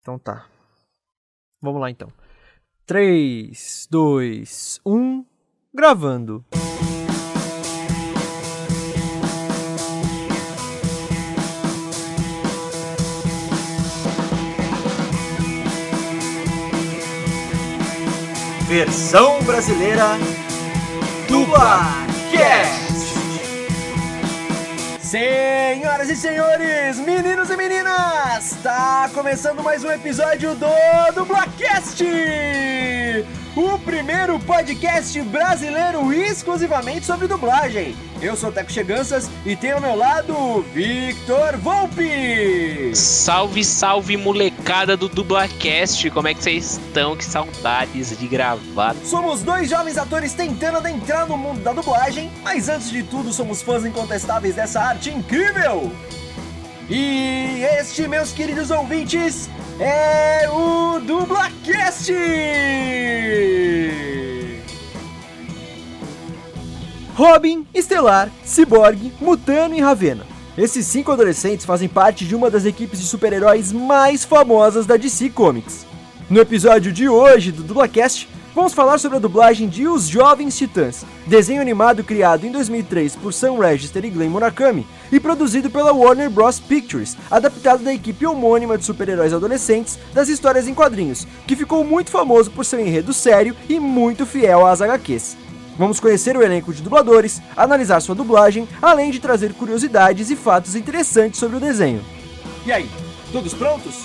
Então tá. Vamos lá então. 3, 2, 1, gravando. Versão brasileira Dublacast. Senhoras e senhores, meninos e meninas, tá começando mais um episódio do Dublacast! O primeiro podcast brasileiro exclusivamente sobre dublagem. Eu sou o Teco Cheganças e tenho ao meu lado o Victor Volpe. Salve, salve molecada do Dublacast, como é que vocês estão? Que saudades de gravar. Somos dois jovens atores tentando adentrar no mundo da dublagem, mas antes de tudo somos fãs incontestáveis dessa arte incrível. E este, meus queridos ouvintes, é o Dublacast! Robin, Estelar, Cyborg, Mutano e Ravena. Esses cinco adolescentes fazem parte de uma das equipes de super-heróis mais famosas da DC Comics. No episódio de hoje do Dublacast, vamos falar sobre a dublagem de Os Jovens Titãs, desenho animado criado em 2003 por Sam Register e Glenn Murakami e produzido pela Warner Bros. Pictures, adaptado da equipe homônima de super-heróis adolescentes das histórias em quadrinhos, que ficou muito famoso por seu enredo sério e muito fiel às HQs. Vamos conhecer o elenco de dubladores, analisar sua dublagem, além de trazer curiosidades e fatos interessantes sobre o desenho. E aí, todos prontos?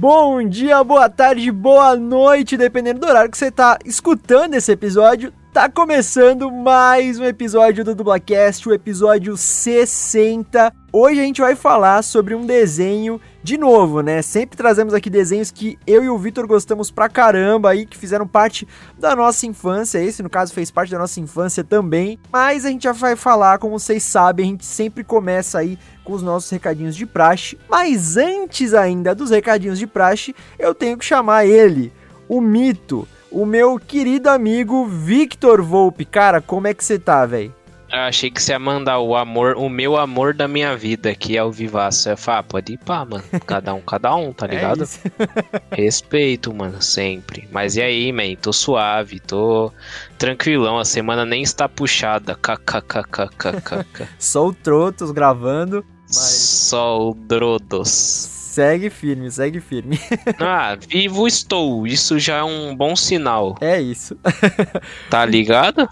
Bom dia, boa tarde, boa noite, dependendo do horário que você tá escutando esse episódio. Tá começando mais um episódio do Dublacast, o episódio 60. Hoje a gente vai falar sobre um desenho de novo, né? Sempre trazemos aqui desenhos que eu e o Vitor gostamos pra caramba aí, que fizeram parte da nossa infância. Esse, no caso, fez parte da nossa infância também. Mas a gente já vai falar, como vocês sabem, a gente sempre começa aí com os nossos recadinhos de praxe. Mas antes ainda dos recadinhos de praxe, eu tenho que chamar ele, o mito, o meu querido amigo Victor Volpe. Cara, como é que você tá, velho? Eu achei que você ia mandar o amor, o meu amor da minha vida, que é o Vivaço. Eu falei, ah, pode ir pá, mano. Cada um, cada um, tá ligado? É Respeito, mano, sempre. Mas e aí, man? Tô suave, tô tranquilão. A semana nem está puxada. KKKKKK. Só o Trotos gravando. Mas Só o Drodos. Segue firme, segue firme. Ah, vivo estou. Isso já é um bom sinal. É isso. Tá ligado?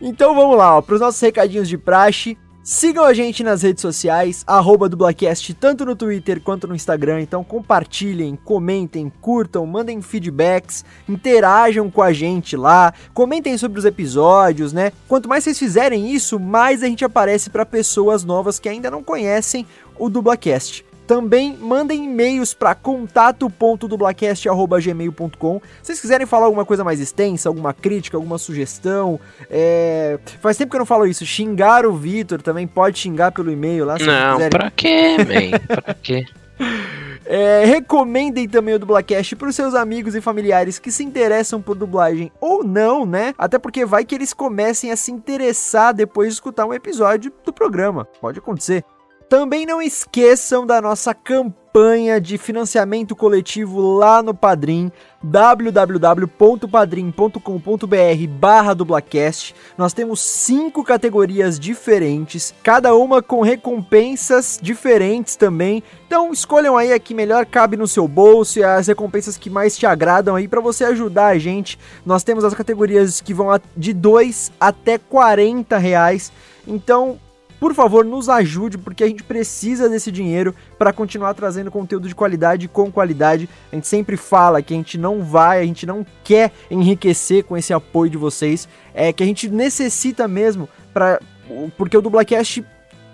Então vamos lá, para os nossos recadinhos de praxe. Sigam a gente nas redes sociais, arroba Dublacast, tanto no Twitter quanto no Instagram. Então compartilhem, comentem, curtam, mandem feedbacks, interajam com a gente lá, comentem sobre os episódios, né? Quanto mais vocês fizerem isso, mais a gente aparece para pessoas novas que ainda não conhecem o Dublacast. Também mandem e-mails para contato.dublacast.gmail.com Se vocês quiserem falar alguma coisa mais extensa, alguma crítica, alguma sugestão. é, Faz tempo que eu não falo isso. Xingar o Vitor também pode xingar pelo e-mail lá. Se vocês Não, quiserem. pra quê, man? Pra quê? É, recomendem também o Dublacast para os seus amigos e familiares que se interessam por dublagem ou não, né? Até porque vai que eles comecem a se interessar depois de escutar um episódio do programa. Pode acontecer. Também não esqueçam da nossa campanha de financiamento coletivo lá no Padrim, www.padrim.com.br barra dublacast. Nós temos cinco categorias diferentes, cada uma com recompensas diferentes também. Então escolham aí a que melhor cabe no seu bolso e as recompensas que mais te agradam aí para você ajudar a gente. Nós temos as categorias que vão de 2 até 40 reais. Então por favor, nos ajude, porque a gente precisa desse dinheiro para continuar trazendo conteúdo de qualidade com qualidade. A gente sempre fala que a gente não vai, a gente não quer enriquecer com esse apoio de vocês, é que a gente necessita mesmo para porque o Dublacast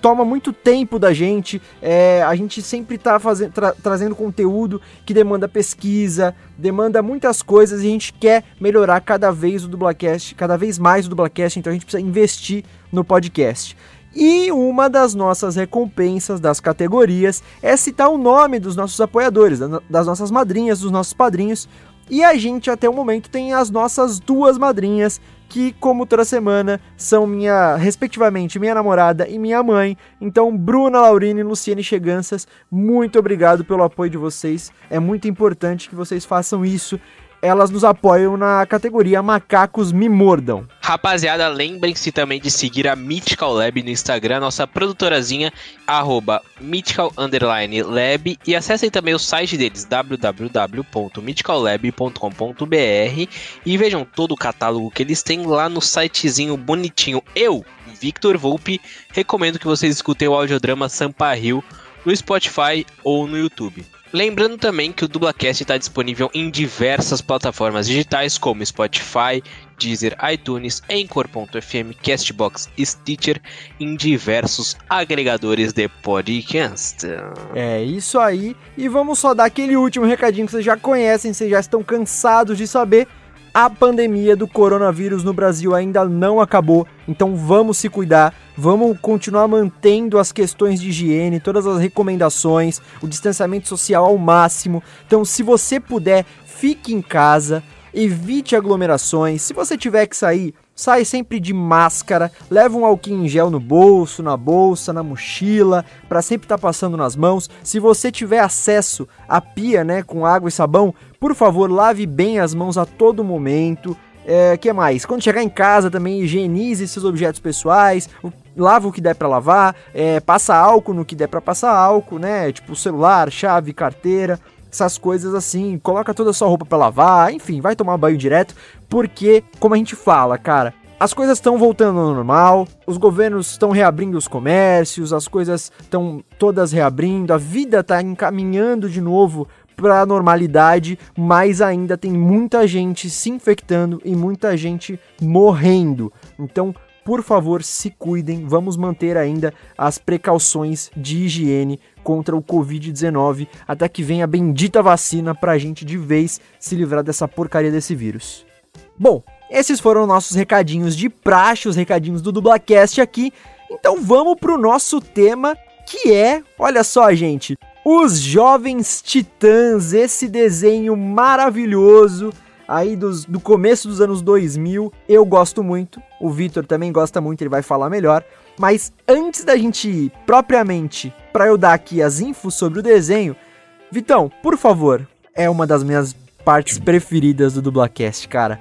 toma muito tempo da gente. É, a gente sempre está tra trazendo conteúdo que demanda pesquisa, demanda muitas coisas e a gente quer melhorar cada vez o Dublacast, cada vez mais o Dublacast, então a gente precisa investir no podcast. E uma das nossas recompensas das categorias é citar o nome dos nossos apoiadores, das nossas madrinhas, dos nossos padrinhos. E a gente até o momento tem as nossas duas madrinhas, que como toda semana são minha, respectivamente, minha namorada e minha mãe. Então, Bruna Laurine e Luciane Cheganças, muito obrigado pelo apoio de vocês. É muito importante que vocês façam isso elas nos apoiam na categoria Macacos Me Mordam. Rapaziada, lembrem-se também de seguir a Mythical Lab no Instagram, nossa produtorazinha, arroba Lab, e acessem também o site deles, www.mythicallab.com.br, e vejam todo o catálogo que eles têm lá no sitezinho bonitinho. Eu, Victor Volpe, recomendo que vocês escutem o audiodrama Sampa Rio no Spotify ou no YouTube. Lembrando também que o Dublacast está disponível em diversas plataformas digitais como Spotify, Deezer, iTunes, Anchor.fm, Castbox, Stitcher, em diversos agregadores de podcast. É isso aí, e vamos só dar aquele último recadinho que vocês já conhecem, vocês já estão cansados de saber a pandemia do coronavírus no Brasil ainda não acabou, então vamos se cuidar, vamos continuar mantendo as questões de higiene, todas as recomendações, o distanciamento social ao máximo. Então, se você puder, fique em casa, evite aglomerações. Se você tiver que sair, sai sempre de máscara, leva um alquinho em gel no bolso, na bolsa, na mochila, para sempre estar tá passando nas mãos. Se você tiver acesso à pia, né, com água e sabão, por favor, lave bem as mãos a todo momento. É, que mais? Quando chegar em casa também higienize seus objetos pessoais, lava o que der para lavar, é, passa álcool no que der para passar álcool, né? Tipo celular, chave, carteira, essas coisas assim. Coloca toda a sua roupa para lavar, enfim, vai tomar banho direto, porque como a gente fala, cara, as coisas estão voltando ao normal, os governos estão reabrindo os comércios, as coisas estão todas reabrindo, a vida está encaminhando de novo para a normalidade, mas ainda tem muita gente se infectando e muita gente morrendo. Então, por favor, se cuidem, vamos manter ainda as precauções de higiene contra o Covid-19 até que venha a bendita vacina para a gente de vez se livrar dessa porcaria desse vírus. Bom, esses foram nossos recadinhos de praxe, os recadinhos do Dublacast aqui. Então vamos pro nosso tema que é, olha só, gente, os Jovens Titãs, esse desenho maravilhoso aí dos, do começo dos anos 2000. Eu gosto muito, o Vitor também gosta muito, ele vai falar melhor. Mas antes da gente ir propriamente para eu dar aqui as infos sobre o desenho, Vitão, por favor, é uma das minhas partes preferidas do Dublacast, cara.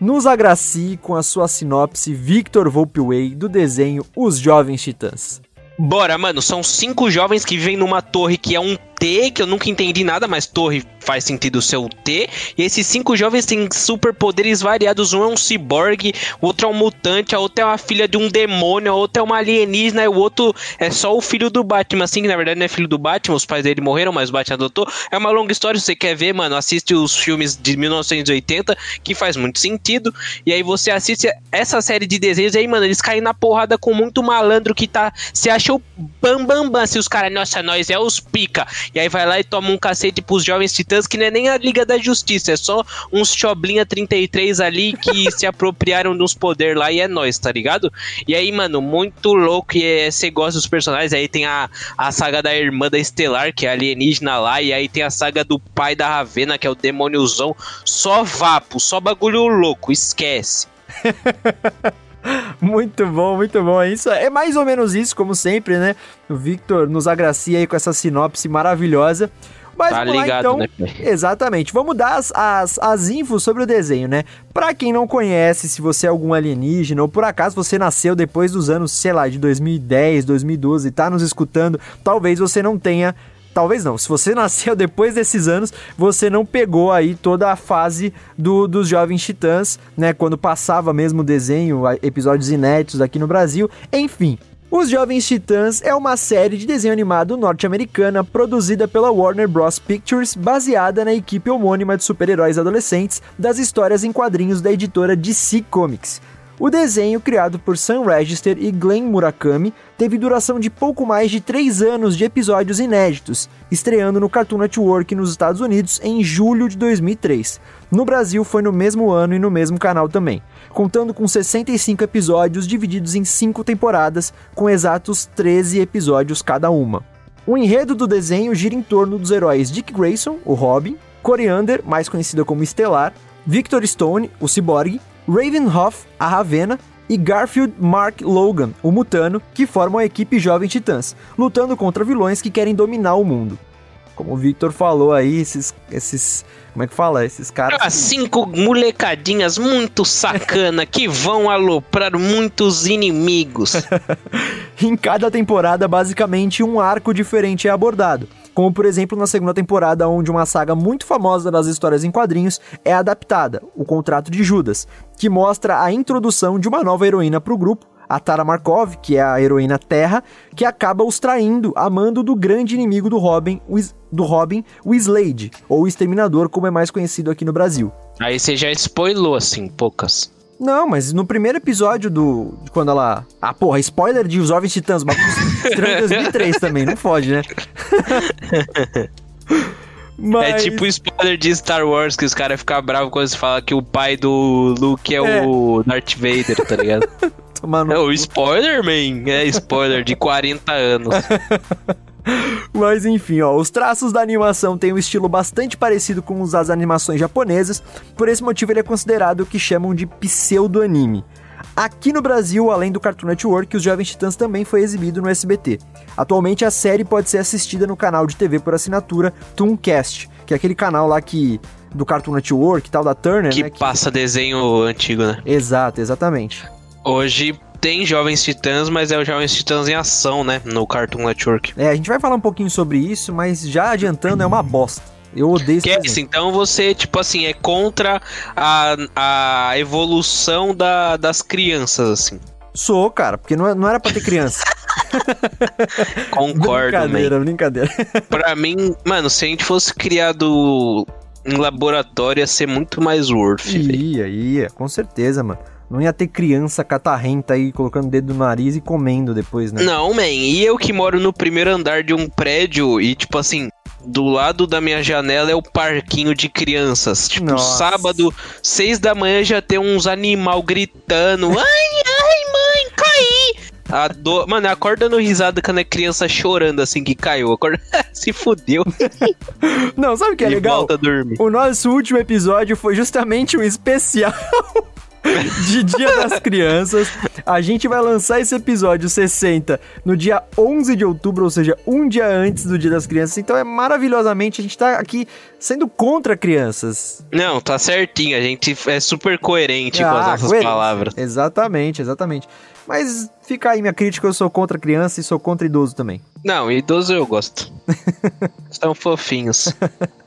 Nos agracie com a sua sinopse Victor Volpeway do desenho Os Jovens Titãs. Bora, mano, são cinco jovens que vivem numa torre que é um T, que eu nunca entendi nada, mas torre faz sentido ser o T. E esses cinco jovens têm superpoderes variados. Um é um ciborgue, o outro é um mutante, a outra é uma filha de um demônio, a outra é uma alienígena, e o outro é só o filho do Batman. Assim, que na verdade não é filho do Batman, os pais dele morreram, mas o Batman adotou. É uma longa história, se você quer ver, mano, assiste os filmes de 1980, que faz muito sentido. E aí você assiste essa série de desenhos, e aí, mano, eles caem na porrada com muito malandro que tá. Se achou bam bam bam, se os caras, nossa, nós é os pica. E aí vai lá e toma um cacete pros jovens titãs, que não é nem a Liga da Justiça, é só uns Choblinha 33 ali que se apropriaram dos poderes lá e é nós, tá ligado? E aí, mano, muito louco e você é, gosta dos personagens. Aí tem a, a saga da irmã da Estelar, que é alienígena lá, e aí tem a saga do pai da Ravena, que é o demôniozão. Só vapo, só bagulho louco, esquece. muito bom, muito bom. É isso é mais ou menos isso, como sempre, né? O Victor nos agracia aí com essa sinopse maravilhosa. Mas tá ligado, lá, então. Né? Exatamente. Vamos dar as, as, as infos sobre o desenho, né? Pra quem não conhece, se você é algum alienígena, ou por acaso você nasceu depois dos anos, sei lá, de 2010, 2012 e tá nos escutando, talvez você não tenha Talvez não. Se você nasceu depois desses anos, você não pegou aí toda a fase do, dos Jovens Titãs, né? Quando passava mesmo o desenho, episódios inéditos aqui no Brasil. Enfim, os Jovens Titãs é uma série de desenho animado norte-americana produzida pela Warner Bros. Pictures, baseada na equipe homônima de super-heróis adolescentes das histórias em quadrinhos da editora DC Comics. O desenho, criado por Sam Register e Glenn Murakami, teve duração de pouco mais de 3 anos de episódios inéditos, estreando no Cartoon Network nos Estados Unidos em julho de 2003. No Brasil foi no mesmo ano e no mesmo canal também, contando com 65 episódios divididos em 5 temporadas, com exatos 13 episódios cada uma. O enredo do desenho gira em torno dos heróis Dick Grayson, o Robin, Coriander, mais conhecida como Estelar, Victor Stone, o Cyborg, Ravenhoff, a Ravena, e Garfield Mark Logan, o Mutano, que formam a equipe Jovem Titãs, lutando contra vilões que querem dominar o mundo. Como o Victor falou aí, esses. esses como é que fala? Esses caras. Ah, cinco molecadinhas muito sacana que vão aloprar muitos inimigos. em cada temporada, basicamente, um arco diferente é abordado. Como, por exemplo, na segunda temporada, onde uma saga muito famosa das histórias em quadrinhos é adaptada, O Contrato de Judas, que mostra a introdução de uma nova heroína para o grupo, a Tara Markov, que é a heroína Terra, que acaba os traindo a mando do grande inimigo do Robin, o, do Robin, o Slade, ou o Exterminador, como é mais conhecido aqui no Brasil. Aí você já spoilou, assim, poucas. Não, mas no primeiro episódio do. De quando ela. Ah, porra, spoiler de Os Jovens Titãs, bagulho estranho 2003 também, não fode, né? Mas... É tipo spoiler de Star Wars, que os caras ficam bravos quando você fala que o pai do Luke é, é. o Darth Vader, tá ligado? É o spoiler, man. É spoiler de 40 anos. Mas enfim, ó, os traços da animação têm um estilo bastante parecido com os das animações japonesas, por esse motivo ele é considerado o que chamam de pseudo-anime. Aqui no Brasil, além do Cartoon Network, os Jovens Titãs também foi exibido no SBT. Atualmente a série pode ser assistida no canal de TV por assinatura Tooncast, que é aquele canal lá que do Cartoon Network e tal da Turner, que né, passa desenho antigo, né? Exato, exatamente. Hoje tem Jovens Titãs, mas é o Jovens Titãs em ação, né? No Cartoon Network. É, a gente vai falar um pouquinho sobre isso, mas já adiantando, é uma bosta. Eu odeio esse que é isso, então você, tipo assim, é contra a, a evolução da, das crianças, assim. Sou, cara, porque não, é, não era pra ter criança. Concordo, Brincadeira, man. brincadeira. pra mim, mano, se a gente fosse criado em laboratório, ia ser muito mais worth. Ia, ia, com certeza, mano. Não ia ter criança catarrenta aí colocando o dedo no nariz e comendo depois, né? Não, man. E eu que moro no primeiro andar de um prédio e, tipo assim, do lado da minha janela é o parquinho de crianças. Tipo, Nossa. sábado, seis da manhã já tem uns animal gritando. Ai, ai, mãe, caí! A do... Mano, acorda no risada quando é criança chorando assim que caiu. Acorda... Se fudeu. Não, sabe o que é e legal? Volta a dormir. O nosso último episódio foi justamente um especial de Dia das Crianças. A gente vai lançar esse episódio 60 no dia 11 de outubro, ou seja, um dia antes do Dia das Crianças. Então é maravilhosamente, a gente tá aqui sendo contra crianças. Não, tá certinho, a gente é super coerente ah, com as ah, nossas coerente. palavras. Exatamente, exatamente. Mas fica aí minha crítica, eu sou contra criança e sou contra idoso também. Não, idoso eu gosto. São fofinhos.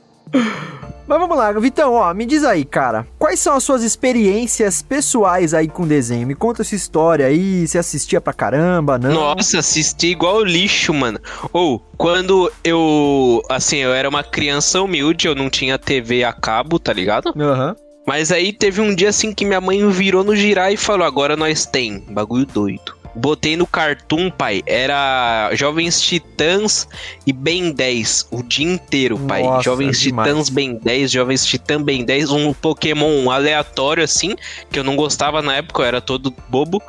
Mas vamos lá, Vitão, ó, me diz aí, cara, quais são as suas experiências pessoais aí com desenho? Me conta essa história aí, você assistia pra caramba, não? Nossa, assisti igual lixo, mano. Ou, quando eu, assim, eu era uma criança humilde, eu não tinha TV a cabo, tá ligado? Aham. Uhum. Mas aí teve um dia assim que minha mãe virou no girar e falou: agora nós tem. Bagulho doido. Botei no Cartoon, pai. Era Jovens Titãs e Ben 10 o dia inteiro, pai. Nossa, Jovens. Titãs Ben 10, Jovens Titã Ben 10, um Pokémon aleatório assim, que eu não gostava na época, eu era todo bobo.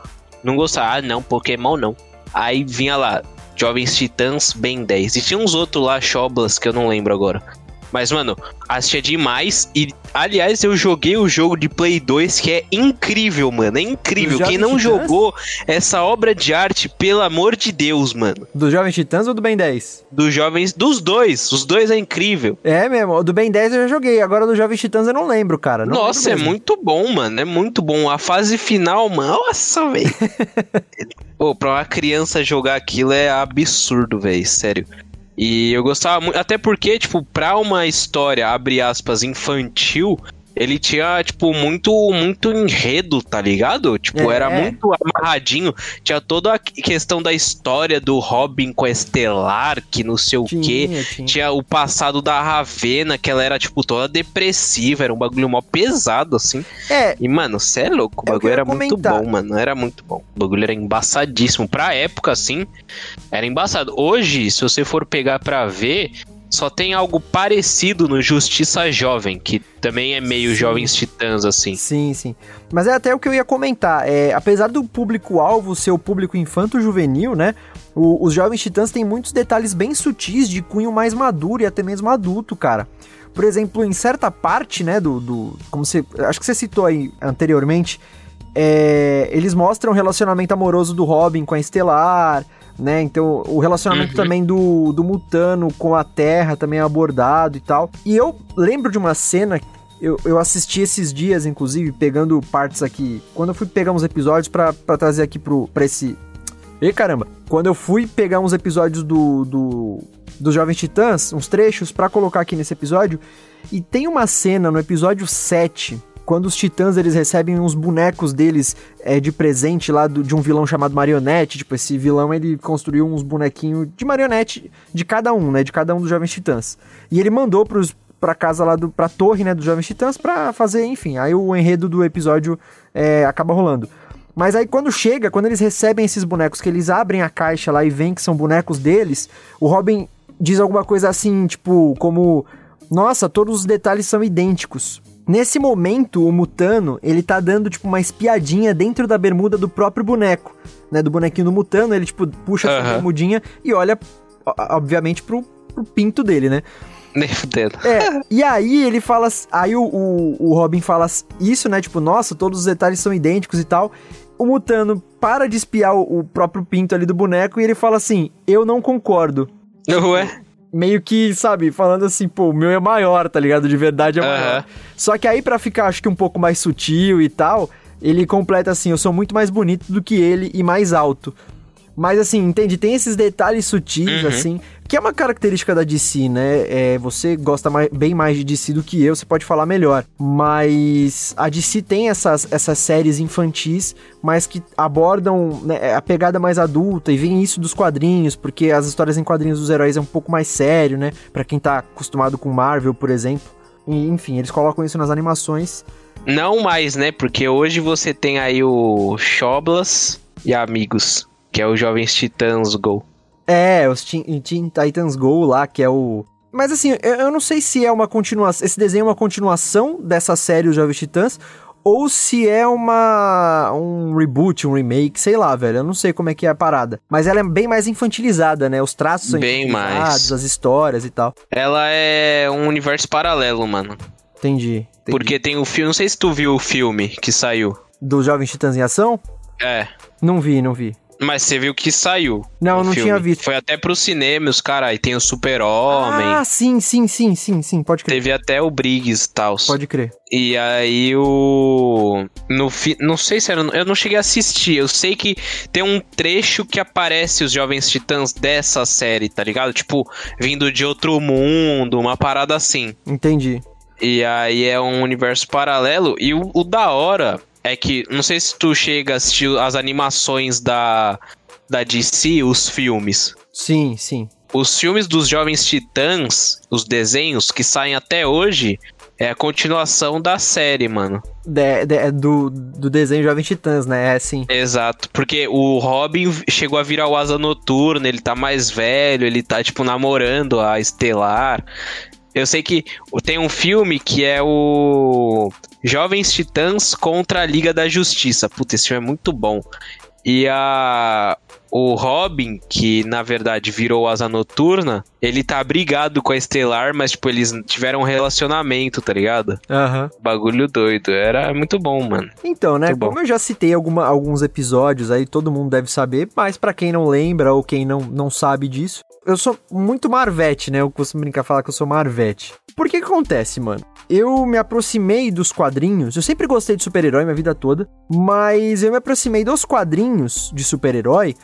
Não gostava, ah, não, Pokémon não. Aí vinha lá, Jovens Titãs Ben 10. E tinha uns outros lá, Choblas, que eu não lembro agora. Mas, mano, assistia demais. E, aliás, eu joguei o jogo de Play 2 que é incrível, mano. É incrível. Quem não Titãs? jogou essa obra de arte, pelo amor de Deus, mano. Do Jovens Titãs ou do Ben 10? Dos Jovens. Dos dois. Os dois é incrível. É mesmo. O do Ben 10 eu já joguei. Agora do Jovens Titãs eu não lembro, cara. Não Nossa, lembro é muito bom, mano. É muito bom. A fase final, mano. Nossa, velho. Pô, pra uma criança jogar aquilo é absurdo, velho. Sério. E eu gostava muito, até porque, tipo, pra uma história, abre aspas, infantil, ele tinha, tipo, muito, muito enredo, tá ligado? Tipo, É. era muito amarradinho. Tinha toda a questão da história do Robin com a Estelar, que não sei o quê. Tinha, tinha. Tinha o passado da Ravena, que ela era, tipo, toda depressiva, era um bagulho mó pesado, assim. É, E, mano, cê é louco, o É bagulho era muito comentar. bom, mano. Era muito bom. O bagulho era embaçadíssimo. Pra época, assim, era embaçado. Hoje, se você for pegar pra ver, só tem algo parecido no Justiça Jovem, que também é meio Sim. Jovens Titãs, assim. Sim, sim. Mas é até o que eu ia comentar. É, apesar do público-alvo ser o público infanto-juvenil, né? o- os Jovens Titãs têm muitos detalhes bem sutis de cunho mais maduro e até mesmo adulto, cara. Por exemplo, em certa parte, né, do. do como você. Acho que você citou aí anteriormente. é, eles mostram o relacionamento amoroso do Robin com a Estelar, né? Então, o relacionamento Uhum. também do, do Mutano com a Terra também é abordado e tal. E eu lembro de uma cena eu, eu assisti esses dias, inclusive, pegando partes aqui. Quando eu fui pegar uns episódios pra, pra trazer aqui pro, pra esse. E caramba! Quando eu fui pegar uns episódios do. do dos Jovens Titãs, uns trechos, pra colocar aqui nesse episódio. E tem uma cena no episódio 7. Quando os titãs eles recebem uns bonecos deles é, de presente lá do- de um vilão chamado Marionete. Tipo, esse vilão ele construiu uns bonequinhos de marionete de cada um, né? De cada um dos jovens titãs. E ele mandou pros, pra casa lá, do, pra torre, né? Dos jovens titãs pra fazer, enfim. Aí o enredo do episódio é, acaba rolando. Mas aí quando chega, quando eles recebem esses bonecos, que eles abrem a caixa lá e veem que são bonecos deles, o Robin diz alguma coisa assim, tipo, como: Nossa, todos os detalhes são idênticos. Nesse momento, o Mutano, ele tá dando, tipo, uma espiadinha dentro da bermuda do próprio boneco, né? Do bonequinho do Mutano, ele, tipo, puxa essa Aham. bermudinha e olha, obviamente, pro, pro pinto dele, né? Nem fudendo. É, e aí ele fala. Aí o, o, o Robin fala isso, né? Tipo, nossa, todos os detalhes são idênticos e tal. O Mutano para de espiar o, o próprio pinto ali do boneco e ele fala assim: Eu não concordo. Ué? Meio que, sabe, falando assim, pô, o meu é maior, tá ligado? De verdade é maior. Aham. Só que aí, pra ficar, acho que um pouco mais sutil e tal, ele completa assim: Eu sou muito mais bonito do que ele e mais alto. Mas assim, entende? Tem esses detalhes sutis, Uhum. assim, que é uma característica da DC, né? É, você gosta mais- bem mais de DC do que eu, você pode falar melhor. Mas a DC tem essas, essas séries infantis, mas que abordam né, a pegada mais adulta e vem isso dos quadrinhos, porque as histórias em quadrinhos dos heróis é um pouco mais sério, né? Pra quem tá acostumado com Marvel, por exemplo. E, enfim, eles colocam isso nas animações. Não mais, né? Porque hoje você tem aí o Choblas e Amigos, que é o Jovens Titãs Go. É, os Teen, Teen Titans Go lá, que é o. Mas assim, eu, eu não sei se é uma continuação. Esse desenho é uma continuação dessa série, os Jovens Titãs, ou se é uma. um reboot, um remake, sei lá, velho. Eu não sei como é que é a parada. Mas ela é bem mais infantilizada, né? Os traços são Bem mais. as histórias e tal. Ela é um universo paralelo, mano. Entendi. entendi. Porque tem o filme. Não sei se tu viu o filme que saiu. Dos Jovens Titãs em Ação? É. Não vi, não vi. Mas você viu que saiu. Não, não filme. tinha visto. Foi até pro cinema, os caras. Aí tem o Super-Homem. Ah, sim, sim, sim, sim, sim. Pode crer. Teve até o Briggs e tal. Pode crer. E aí o. No fi... Não sei se era. Eu não cheguei a assistir. Eu sei que tem um trecho que aparece os Jovens Titãs dessa série, tá ligado? Tipo, vindo de outro mundo, uma parada assim. Entendi. E aí é um universo paralelo. E o, o da hora é que. Não sei se tu chega a assistir as animações da. Da DC, os filmes. Sim, sim. Os filmes dos Jovens Titãs, os desenhos que saem até hoje, é a continuação da série, mano. De- de- do, do desenho Jovens Titãs, né? É sim. Exato, porque o Robin chegou a virar o Asa Noturna, ele tá mais velho, ele tá, tipo, namorando a Estelar. Eu sei que tem um filme que é o Jovens Titãs contra a Liga da Justiça. Puta, esse filme é muito bom. E a o Robin, que na verdade virou Asa Noturna, ele tá brigado com a Estelar, mas tipo, eles tiveram um relacionamento, tá ligado? Aham. Bagulho doido. Era muito bom, mano. Então, né? Muito bom. Como eu já citei alguma- alguns episódios aí, todo mundo deve saber, mas pra quem não lembra ou quem não, não sabe disso, eu sou muito Marvete, né? Eu costumo brincar falar que eu sou Marvete. Por que que acontece, mano? Eu me aproximei dos quadrinhos, eu sempre gostei de super-herói minha vida toda, mas eu me aproximei dos quadrinhos de super-herói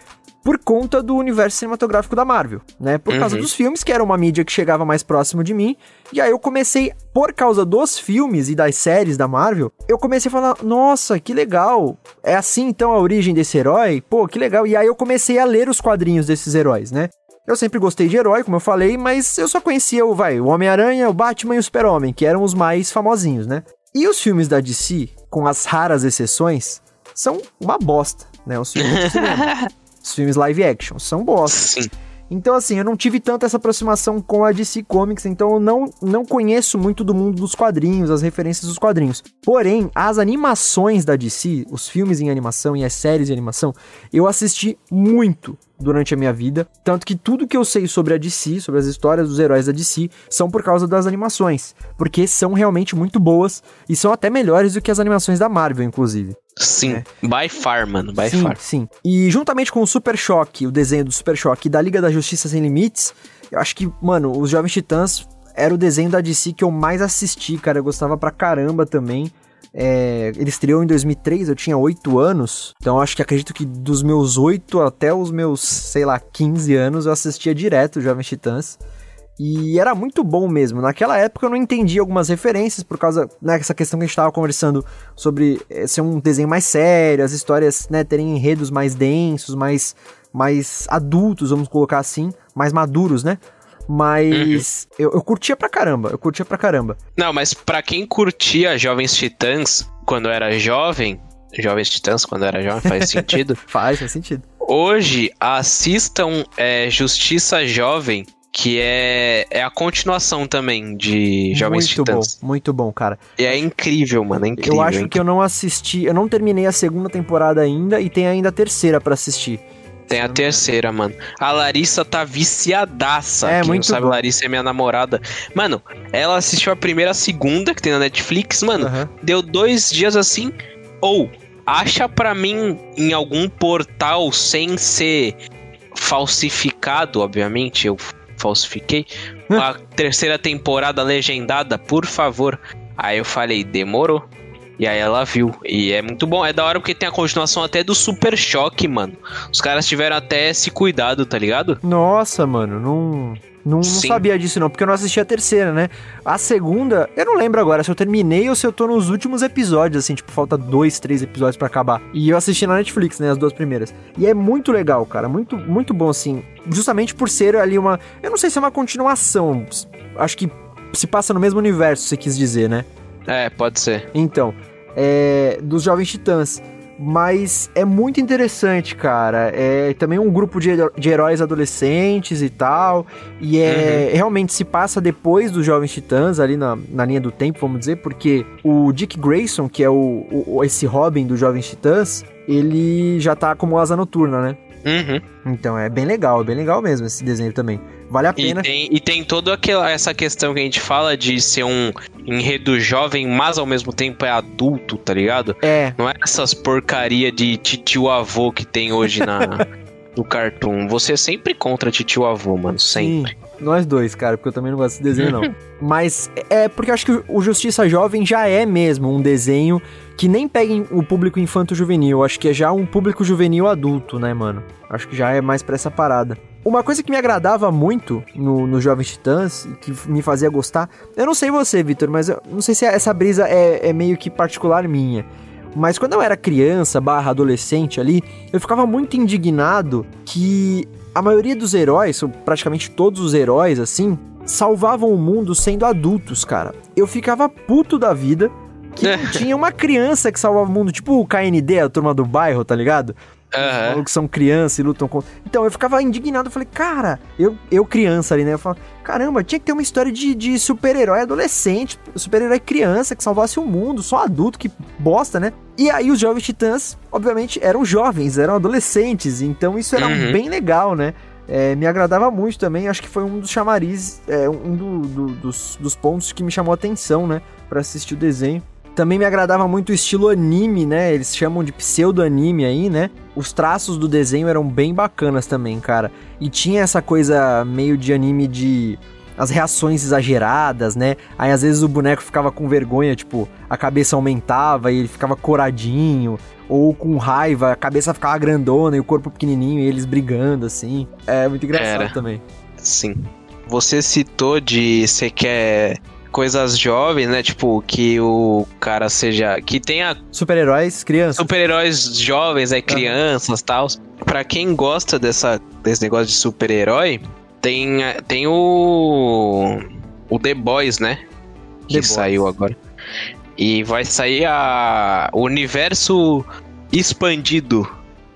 por conta do universo cinematográfico da Marvel, né? Por causa Uhum. dos filmes, que era uma mídia que chegava mais próximo de mim. E aí eu comecei, por causa dos filmes e das séries da Marvel, eu comecei a falar: nossa, que legal! É assim então a origem desse herói? Pô, que legal! E aí eu comecei a ler os quadrinhos desses heróis, né? Eu sempre gostei de herói, como eu falei, mas eu só conhecia o, vai, o Homem-Aranha, o Batman e o Super-Homem, que eram os mais famosinhos, né? E os filmes da DC, com as raras exceções, são uma bosta, né? Os filmes. Os filmes live action são bosta. Sim. Então, assim, eu não tive tanta essa aproximação com a DC Comics, então eu não, não conheço muito do mundo dos quadrinhos, as referências dos quadrinhos. Porém, as animações da DC, os filmes em animação e as séries em animação, eu assisti muito durante a minha vida. Tanto que tudo que eu sei sobre a DC, sobre as histórias dos heróis da DC, são por causa das animações. Porque são realmente muito boas e são até melhores do que as animações da Marvel, inclusive. Sim. By far, mano. By É. sim, far. sim. E juntamente com o Super Choque, o desenho do Super Choque da Liga da Justiça Sem Limites, eu acho que, mano, os Jovens Titãs era o desenho da DC que eu mais assisti, cara. Eu gostava pra caramba também. É, ele estreou em 2003, eu tinha 8 anos. Então eu acho que acredito que dos meus 8 até os meus, sei lá, 15 anos eu assistia direto Jovens Titãs. E era muito bom mesmo. Naquela época eu não entendi algumas referências por causa dessa questão que a gente estava conversando sobre eh, ser um desenho mais sério, as histórias né, terem enredos mais densos, mais, mais adultos, vamos colocar assim, mais maduros, né? Mas eu, eu curtia pra caramba, eu curtia pra caramba. Não, mas pra quem curtia Jovens Titãs quando era jovem, Jovens Titãs quando era jovem, faz sentido. Faz, faz sentido. Hoje, assistam é, Justiça Jovem, que é, é a continuação também de Jovens muito Titãs. bom, muito bom, cara. E é incrível, mano, é incrível. eu acho hein? que eu não assisti, eu não terminei a segunda temporada ainda e tem ainda a terceira pra assistir. Tem a terceira, mano. A Larissa tá viciadaça. É, Quem muito não sabe, bom. Larissa é minha namorada. Mano, ela assistiu a primeira, a segunda, que tem na Netflix, mano. Aham. Deu dois dias assim. Ou, acha pra mim em algum portal sem ser falsificado, obviamente. Eu falsifiquei. A terceira temporada legendada, por favor. Aí eu falei, demorou. E aí ela viu. E é muito bom. É da hora porque tem a continuação até do Super Choque, mano. Os caras tiveram até esse cuidado, tá ligado? Nossa, mano, não. Não, não sabia disso não, porque eu não assisti a terceira, né? A segunda, eu não lembro agora se eu terminei ou se eu tô nos últimos episódios, assim, tipo, falta dois, três episódios pra acabar. E eu assisti na Netflix, né, as duas primeiras. E é muito legal, cara, muito, muito bom, assim, justamente por ser ali uma... Eu não sei se é uma continuação, acho que se passa no mesmo universo, você quis dizer, né? É, pode ser. Então, é, dos Jovens Titãs. Mas é muito interessante, cara. É também um grupo de, de heróis adolescentes e tal. E é realmente se passa depois dos Jovens Titãs, ali na, na linha do tempo, vamos dizer, porque o Dick Grayson, que é o- o- esse Robin dos Jovens Titãs, ele já tá como asa noturna, né? Uhum. Então é bem legal, é bem legal mesmo esse desenho também. Vale a E pena. tem, e tem toda aquela, essa questão que a gente fala de ser um enredo jovem, mas ao mesmo tempo é adulto, tá ligado? É, Não é essas porcaria de titio avô que tem hoje na, no cartoon. Você é sempre contra titio avô, mano. Sempre. Sim, nós dois, cara, porque eu também não gosto desse desenho, não. Mas é porque eu acho que o Justiça Jovem já é mesmo um desenho que nem pega o público infanto-juvenil. Acho que é já um público juvenil adulto, né, mano? Acho que já é mais pra essa parada. Uma coisa que me agradava muito no, no Jovens Titãs, que me fazia gostar, eu não sei você, Vitor, mas eu não sei se essa brisa é, é meio que particular minha. Mas quando eu era criança, barra adolescente ali, eu ficava muito indignado que a maioria dos heróis, ou praticamente todos os heróis, assim, salvavam o mundo sendo adultos, cara. Eu ficava puto da vida que não tinha uma criança que salvava o mundo, tipo o KND, a turma do bairro, tá ligado? Malucos que são crianças e lutam contra. Então, eu ficava indignado. Eu falei, cara, eu, eu criança ali, né? Eu falava, caramba, tinha que ter uma história de, de super-herói adolescente, super-herói criança que salvasse o mundo, só adulto, que bosta, né? E aí os jovens titãs, obviamente, eram jovens, eram adolescentes. Então isso era Uhum. bem legal, né? É, me agradava muito também, acho que foi um dos chamarizes, é, um do- do- dos, dos pontos que me chamou a atenção, né? Pra assistir o desenho. Também me agradava muito o estilo anime, né? Eles chamam de pseudo-anime aí, né? Os traços do desenho eram bem bacanas também, cara. E tinha essa coisa meio de anime de. As reações exageradas, né? Aí às vezes o boneco ficava com vergonha, tipo, a cabeça aumentava e ele ficava coradinho. ou com raiva, a cabeça ficava grandona e o corpo pequenininho e eles brigando, assim. É muito engraçado Era. também. Sim. Você citou de você quer coisas jovens, né? Tipo, que o cara seja. Que tenha Super-heróis, crianças. super-heróis jovens, aí, crianças e tal. Pra quem gosta dessa, desse negócio de super-herói, tem, tem o. O The Boys, né? Que The Boys. saiu agora. E vai sair a, o universo expandido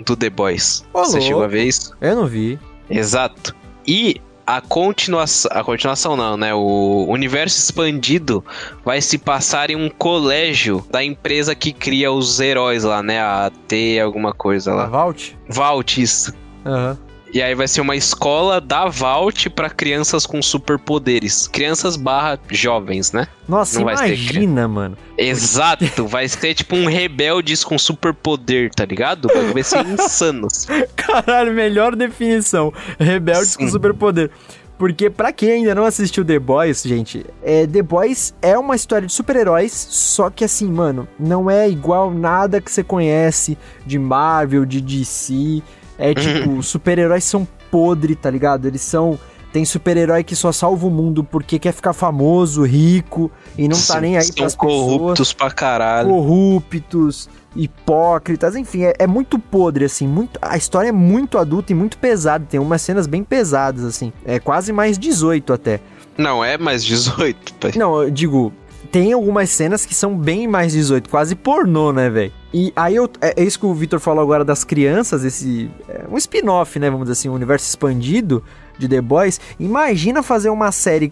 do The Boys. Ô, Você chegou a ver isso? Eu não vi. Exato. E a continuação, a continuação não, né? O universo expandido vai se passar em um colégio da empresa que cria os heróis lá, né? A T alguma coisa A lá. Vault? Vault isso. Aham. E aí vai ser uma escola da Vault pra crianças com superpoderes. Crianças barra jovens, né? Nossa, Não imagina, mano. Exato, vai ser tipo um rebeldes com superpoder, tá ligado? Vai ser insanos. Caralho, melhor definição. Rebeldes com Sim. superpoder. Porque pra quem ainda não assistiu The Boys, gente, é, The Boys é uma história de super-heróis, só que assim, mano, não é igual nada que você conhece de Marvel, de DC. É tipo, super-heróis são podre, tá ligado? Eles são. Tem super-herói que só salva o mundo porque quer ficar famoso, rico e não tá Sim, nem aí pras pessoas corruptos pra caralho. corruptos, hipócritas, enfim, é, é muito podre, assim, muito, a história é muito adulta e muito pesada, tem umas cenas bem pesadas, assim, é quase mais 18 até. Não, é mais 18, pai. Não, eu digo, tem algumas cenas que são bem mais 18, quase pornô, né, velho? E aí eu, é, é isso que o Victor falou agora das crianças, esse, é um spin-off, né, vamos dizer assim, um universo expandido de The Boys, imagina fazer uma série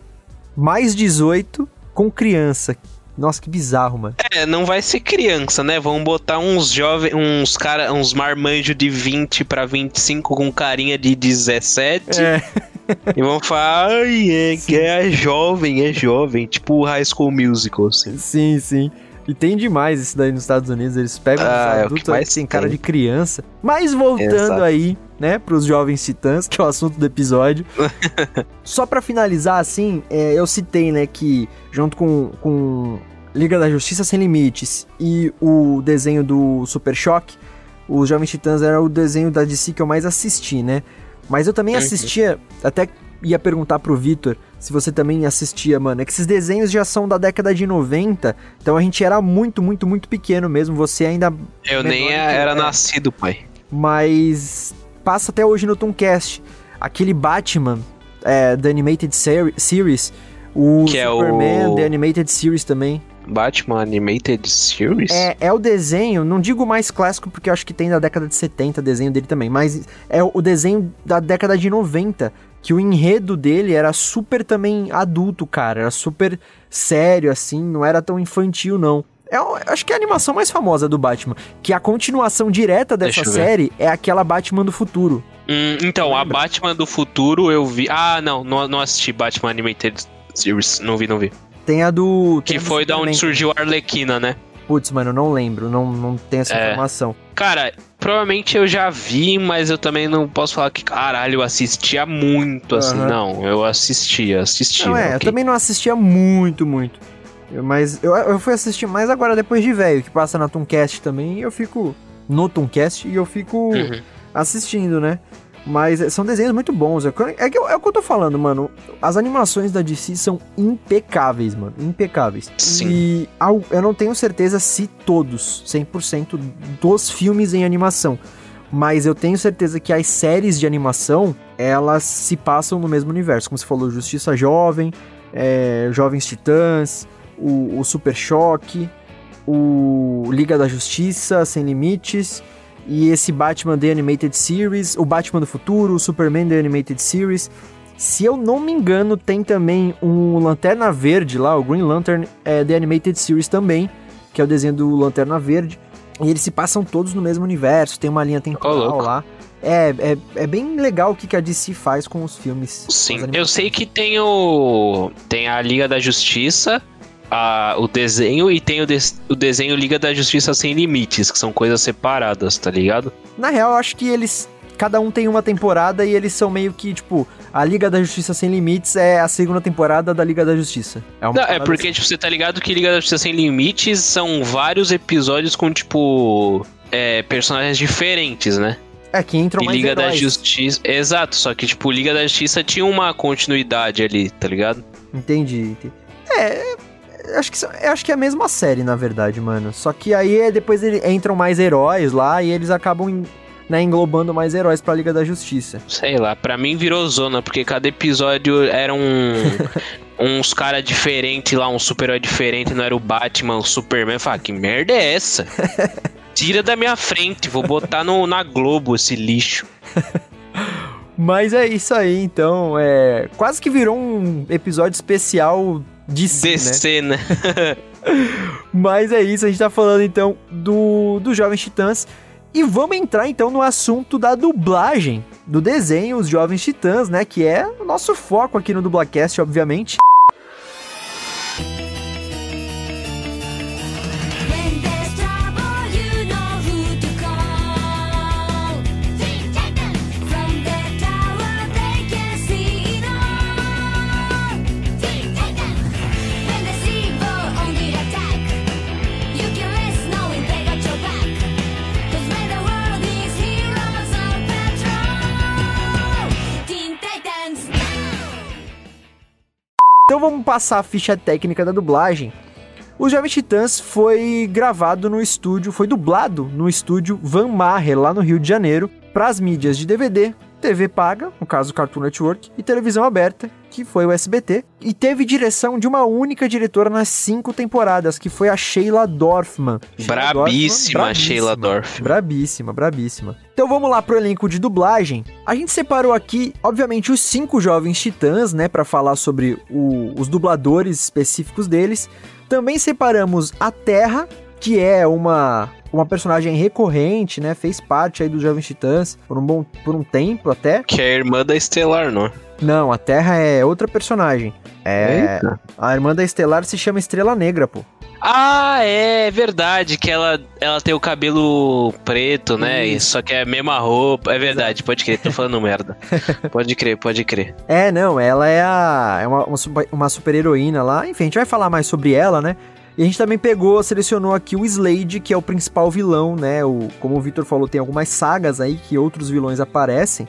mais 18 com criança. Nossa, que bizarro, mano. É, não vai ser criança, né? Vão botar uns jovens, uns cara, uns marmanjos de 20 pra 25 com carinha de 17 É, e vão falar, ai, é, que é jovem, é jovem, tipo High School Musical, assim. Sim, sim. E tem demais isso daí nos Estados Unidos. Eles pegam Ah, os é adultos tem cara tem. de criança. Mas voltando Exato. aí, né, pros jovens titãs, que é o assunto do episódio. Só pra finalizar, assim, é, eu citei, né, que junto com, com Liga da Justiça Sem Limites e o desenho do Super Choque, os Jovens Titãs era o desenho da DC que eu mais assisti, né? Mas eu também assistia, até ia perguntar pro Vitor se você também assistia, mano. É que esses desenhos já são da década de 90, então a gente era muito, muito, muito pequeno mesmo. Você ainda. Eu nem que era é. nascido, pai. Mas passa até hoje no Tomcast. Aquele Batman é, da Animated Seri- Series, o Que é Superman o- The Animated Series também. Batman Animated Series? É, é o desenho, não digo mais clássico porque eu acho que tem da década de 70 desenho dele também, mas é o desenho da década de 90, que o enredo dele era super também adulto, cara, era super sério assim, não era tão infantil não. É, acho que é a animação mais famosa do Batman, que a continuação direta dessa ver. série é aquela Batman do futuro. Hum, então, a Batman do futuro eu vi. Ah, não, não, não assisti Batman Animated Series. Não vi, não vi. Tem a do Que foi da onde surgiu a Arlequina, né? Putz, mano, eu não lembro, não, não tenho essa É. informação. Cara, provavelmente eu já vi, mas eu também não posso falar que, caralho, eu assistia muito, assim. Aham. Não, eu assistia, assistia. Não, é, eu ok. também não assistia muito, muito. Eu- Mas eu, eu fui assistir mais agora depois de velho, que passa na Tooncast também, e eu fico no Tooncast e eu fico Uhum. assistindo, né? Mas é, são desenhos muito bons. É, que é, é o que eu tô falando, mano. As animações da DC são impecáveis, mano. Impecáveis. Sim. E eu não tenho certeza se todos, 100% dos filmes em animação. Mas eu tenho certeza que as séries de animação, elas se passam no mesmo universo. Como você falou, Justiça Jovem, é, Jovens Titãs, o, o Super Choque, o Liga da Justiça, Sem Limites, e esse Batman The Animated Series, o Batman do Futuro, o Superman The Animated Series. Se eu não me engano, tem também um Lanterna Verde lá, o Green Lantern é, The Animated Series também, que é o desenho do Lanterna Verde. E eles se passam todos no mesmo universo, tem uma linha temporal louco. lá. É, é, é bem legal o que, que a DC faz com os filmes. Sim, eu sei que tem o. Tem a Liga da Justiça, a, o desenho, e tem o, des- o desenho Liga da Justiça Sem Limites, que são coisas separadas, tá ligado? Na real, eu acho que eles. Cada um tem uma temporada e eles são meio que, tipo, a Liga da Justiça Sem Limites é a segunda temporada da Liga da Justiça. É, Não, é porque, tipo, você tá ligado que Liga da Justiça Sem Limites são vários episódios com, tipo. é, personagens diferentes, né? É, que entram E mais Liga da heróis. Justiça. Exato, só que, tipo, Liga da Justiça tinha uma continuidade ali, tá ligado? Entendi, entendi. É, acho que, acho que é a mesma série, na verdade, mano. Só que aí é, depois ele, entram mais heróis lá e eles acabam em- né, englobando mais heróis pra Liga da Justiça. Sei lá, pra mim virou zona, porque cada episódio era um. uns cara diferentes lá, um super-herói diferente, não era o Batman, o Superman. Eu falei, ah, que merda é essa? Tira da minha frente, vou botar no, na Globo esse lixo. Mas é isso aí, então. É, quase que virou um episódio especial de si, né? Né? Mas é isso, a gente tá falando então do, do Jovens Titãs. E vamos entrar então no assunto da dublagem do desenho Os Jovens Titãs, né? Que é o nosso foco aqui no Dublacast, obviamente. Passar a ficha técnica da dublagem. Os Jovens Titãs foi gravado no estúdio, foi dublado no estúdio Van Maher, lá no Rio de Janeiro, para as mídias de DVD, TV paga, no caso Cartoon Network, e televisão aberta, que foi o SBT, e teve direção de uma única diretora nas cinco temporadas, que foi a Sheila Dorfman. Sheila Brabíssima, Dorfman, Sheila Dorfman. Brabíssima, brabíssima. Então vamos lá pro elenco de dublagem. A gente separou aqui, obviamente, os cinco jovens titãs, né, Pra falar sobre o- os dubladores específicos deles. Também separamos a Terra, que é uma uma personagem recorrente, né? Fez parte aí dos Jovens Titãs por um bom por um tempo até. Que é a irmã da Estelar, não? Não, a Terra é outra personagem. É, Eita. a irmã da Estelar se chama Estrela Negra, pô. Ah, é verdade, que ela, ela tem o cabelo preto, né? Isso. Só que é a mesma roupa. É verdade, pode crer, tô falando merda. Pode crer, pode crer. É, não, ela é a é uma, uma, super- uma super heroína lá. Enfim, a gente vai falar mais sobre ela, né? E a gente também pegou, selecionou aqui o Slade, que é o principal vilão, né? O, como o Victor falou, tem algumas sagas aí que outros vilões aparecem.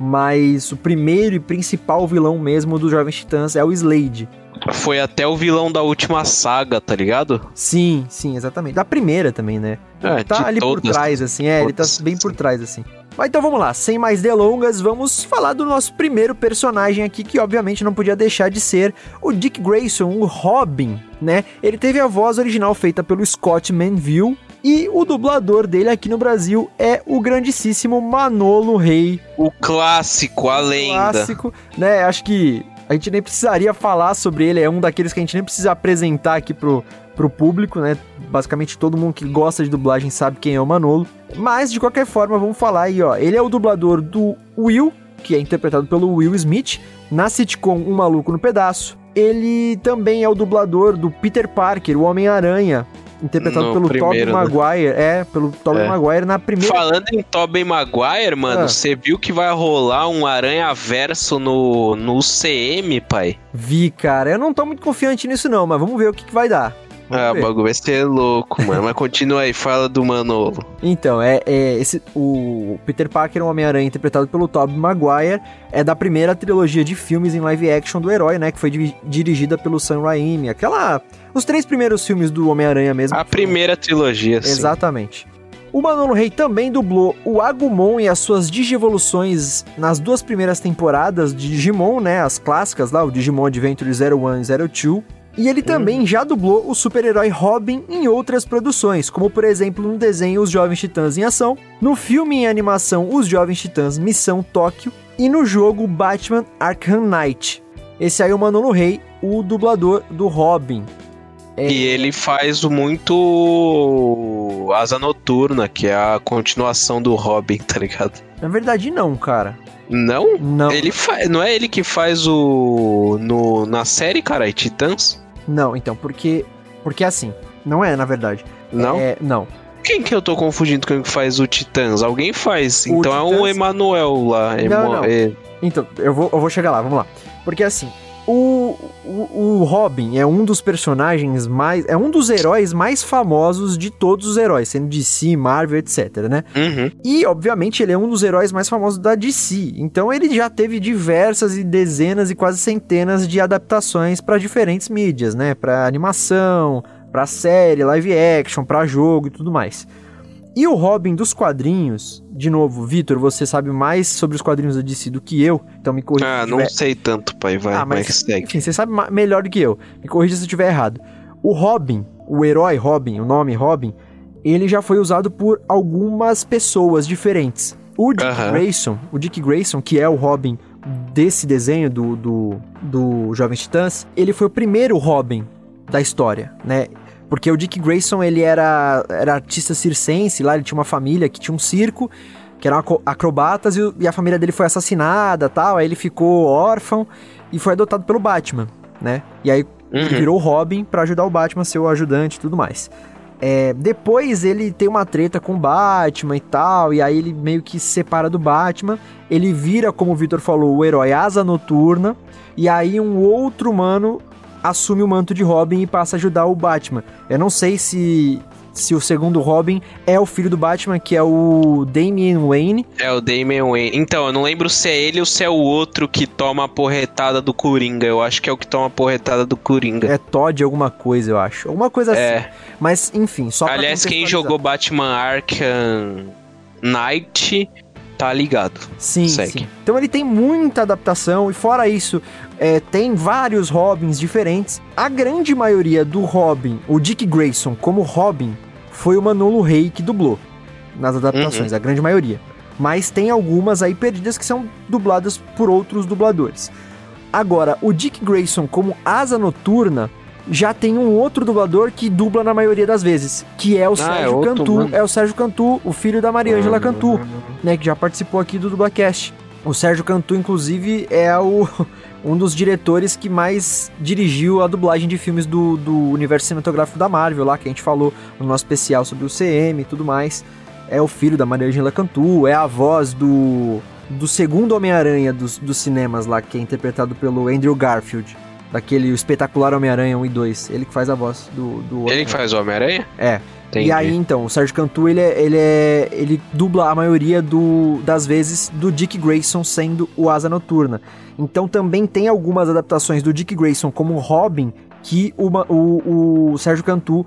Mas o primeiro e principal vilão mesmo dos Jovens Titãs é o Slade. Foi até o vilão da última saga, tá ligado? Sim, sim, exatamente. Da primeira também, né? É, tá ali por todas. trás, assim, é, ele tá Todas, bem por trás, assim. Mas então vamos lá, sem mais delongas, vamos falar do nosso primeiro personagem aqui, que obviamente não podia deixar de ser o Dick Grayson, o Robin, né? Ele teve a voz original feita pelo Scott Manville, e o dublador dele aqui no Brasil é o grandíssimo Manolo Rey, O clássico, a lenda. clássico, né? Acho que a gente nem precisaria falar sobre ele, é um daqueles que a gente nem precisa apresentar aqui pro, pro público, né? Basicamente todo mundo que gosta de dublagem sabe quem é o Manolo. Mas de qualquer forma, vamos falar aí, ó. Ele é o dublador do Will, que é interpretado pelo Will Smith, na sitcom Um Maluco no Pedaço. Ele também é o dublador do Peter Parker, o Homem-Aranha, interpretado No pelo primeiro, Tobey né? Maguire. É, pelo Tobey É. Maguire na primeira Falando em Tobey Maguire, mano, Ah. você viu que vai rolar um Aranha Verso no, no CM, pai? Vi, cara. Eu não tô muito confiante nisso, não, mas vamos ver o que, que vai dar. Vamos Ah, o bagulho vai ser louco, mano. Mas continua aí, fala do Manolo. Então, é, é esse o Peter Parker, um Homem-Aranha interpretado pelo Tobey Maguire, é da primeira trilogia de filmes em live action do herói, né, que foi di- dirigida pelo Sam Raimi, aquela os três primeiros filmes do Homem-Aranha mesmo. A primeira trilogia, sim. Exatamente. O Manolo Rey também dublou o Agumon e as suas digievoluções nas duas primeiras temporadas de Digimon, né, as clássicas lá, o Digimon Adventure 01 e 02. E ele também já dublou o super-herói Robin em outras produções, como por exemplo no desenho Os Jovens Titãs em Ação, no filme em animação Os Jovens Titãs Missão Tóquio e no jogo Batman Arkham Knight. Esse aí é o Manolo Rey, o dublador do Robin. É, E ele faz muito Asa Noturna, que é a continuação do Robin, tá ligado? Na verdade não, cara. Não? Não. Ele faz, não é ele que faz o no na série, cara, Titãs? Não, então, porque. Porque assim, não é, na verdade. Não? É, não. Quem que eu tô confundindo com quem que faz o Titãs? Alguém faz. O então é o Titãs- Emanuel lá. Emo- não. é- Então, eu vou, eu vou chegar lá, vamos lá. Porque assim, O, o, o Robin é um dos personagens mais. É um dos heróis mais famosos de todos os heróis, sendo DC, Marvel, etc, né? Uhum. E, obviamente, ele é um dos heróis mais famosos da DC. Então, ele já teve diversas e dezenas e quase centenas de adaptações para diferentes mídias, né? Para animação, para série, live action, para jogo e tudo mais. E o Robin dos quadrinhos, de novo, Vitor, você sabe mais sobre os quadrinhos da DC do que eu, então me corrija. Ah, se não tiver- sei tanto, pai. Vai, ah, vai mas que segue. enfim, você sabe melhor do que eu. Me corrija se eu estiver errado. O Robin, o herói Robin, o nome Robin, ele já foi usado por algumas pessoas diferentes. O Dick Aham. Grayson, o Dick Grayson, que é o Robin desse desenho do, do, do Jovens Titãs, ele foi o primeiro Robin da história, né? Porque o Dick Grayson, ele era, era artista circense, lá ele tinha uma família que tinha um circo, que eram acrobatas, e, e a família dele foi assassinada tal, aí ele ficou órfão e foi adotado pelo Batman, né? E aí ele Uhum. virou Robin pra ajudar o Batman, ser o ajudante e tudo mais. É, depois ele tem uma treta com o Batman e tal, e aí ele meio que se separa do Batman. Ele vira, como o Victor falou, o herói Asa Noturna. E aí um outro humano assume o manto de Robin e passa a ajudar o Batman. Eu não sei se, se o segundo Robin é o filho do Batman, que é o Damian Wayne. É o Damian Wayne. Então, eu não lembro se é ele ou se é o outro que toma a porretada do Coringa. Eu acho que é o que toma a porretada do Coringa. É Todd alguma coisa, eu acho. Alguma coisa assim. É. Mas, enfim, só pra Aliás, quem jogou Batman Arkham Knight tá ligado. Sim, Segue. sim. Então ele tem muita adaptação e fora isso, é, tem vários Robins diferentes. A grande maioria do Robin, o Dick Grayson como Robin, foi o Manolo Rey que dublou nas adaptações, a grande maioria. Mas tem algumas aí perdidas que são dubladas por outros dubladores. Agora, o Dick Grayson como Asa Noturna já tem um outro dublador que dubla na maioria das vezes, que é o é Sérgio outro, Cantu. mano. É o Sérgio Cantu, o filho da Mariângela Cantu né, que já participou aqui do Dublacast. O Sérgio Cantu, inclusive, é o, um dos diretores que mais dirigiu a dublagem de filmes do, do universo cinematográfico da Marvel, lá que a gente falou no nosso especial sobre o CM e tudo mais. É o filho da Maria Angela Cantu, é a voz do, do segundo Homem-Aranha dos, dos cinemas lá, que é interpretado pelo Andrew Garfield, daquele espetacular Homem-Aranha 1 e 2. Ele que faz a voz do, do Ele que faz o Homem-Aranha? É. Entendi. E aí, então, o Sérgio Cantu, ele, é, ele, é, ele dubla a maioria do, das vezes do Dick Grayson sendo o Asa Noturna. Então também tem algumas adaptações do Dick Grayson como Robin que uma- o, o Sérgio Cantu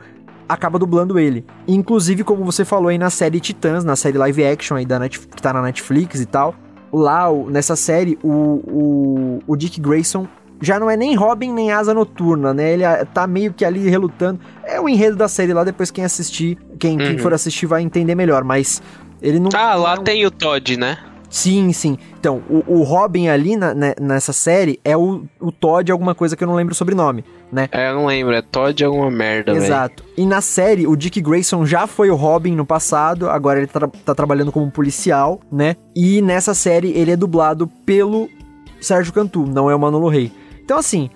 acaba dublando ele. Inclusive, como você falou aí na série Titãs, na série live action aí da Net, que tá na Netflix e tal, lá nessa série, o, o, o Dick Grayson já não é nem Robin nem Asa Noturna, né? Ele tá meio que ali relutando. É o enredo da série lá, depois quem assistir, quem, quem Uhum. for assistir vai entender melhor, mas ele não. Ah, lá não- tem o Todd, né? Sim, sim. Então, o, o Robin ali na- né, nessa série é o, o Todd, alguma coisa que eu não lembro o sobrenome, né? É, eu não lembro. É Todd alguma merda. Exato. E na série, o Dick Grayson já foi o Robin no passado, agora ele tá, tá trabalhando como policial, né? E nessa série ele é dublado pelo Sérgio Cantu, não é o Manolo Rey. Então, assim,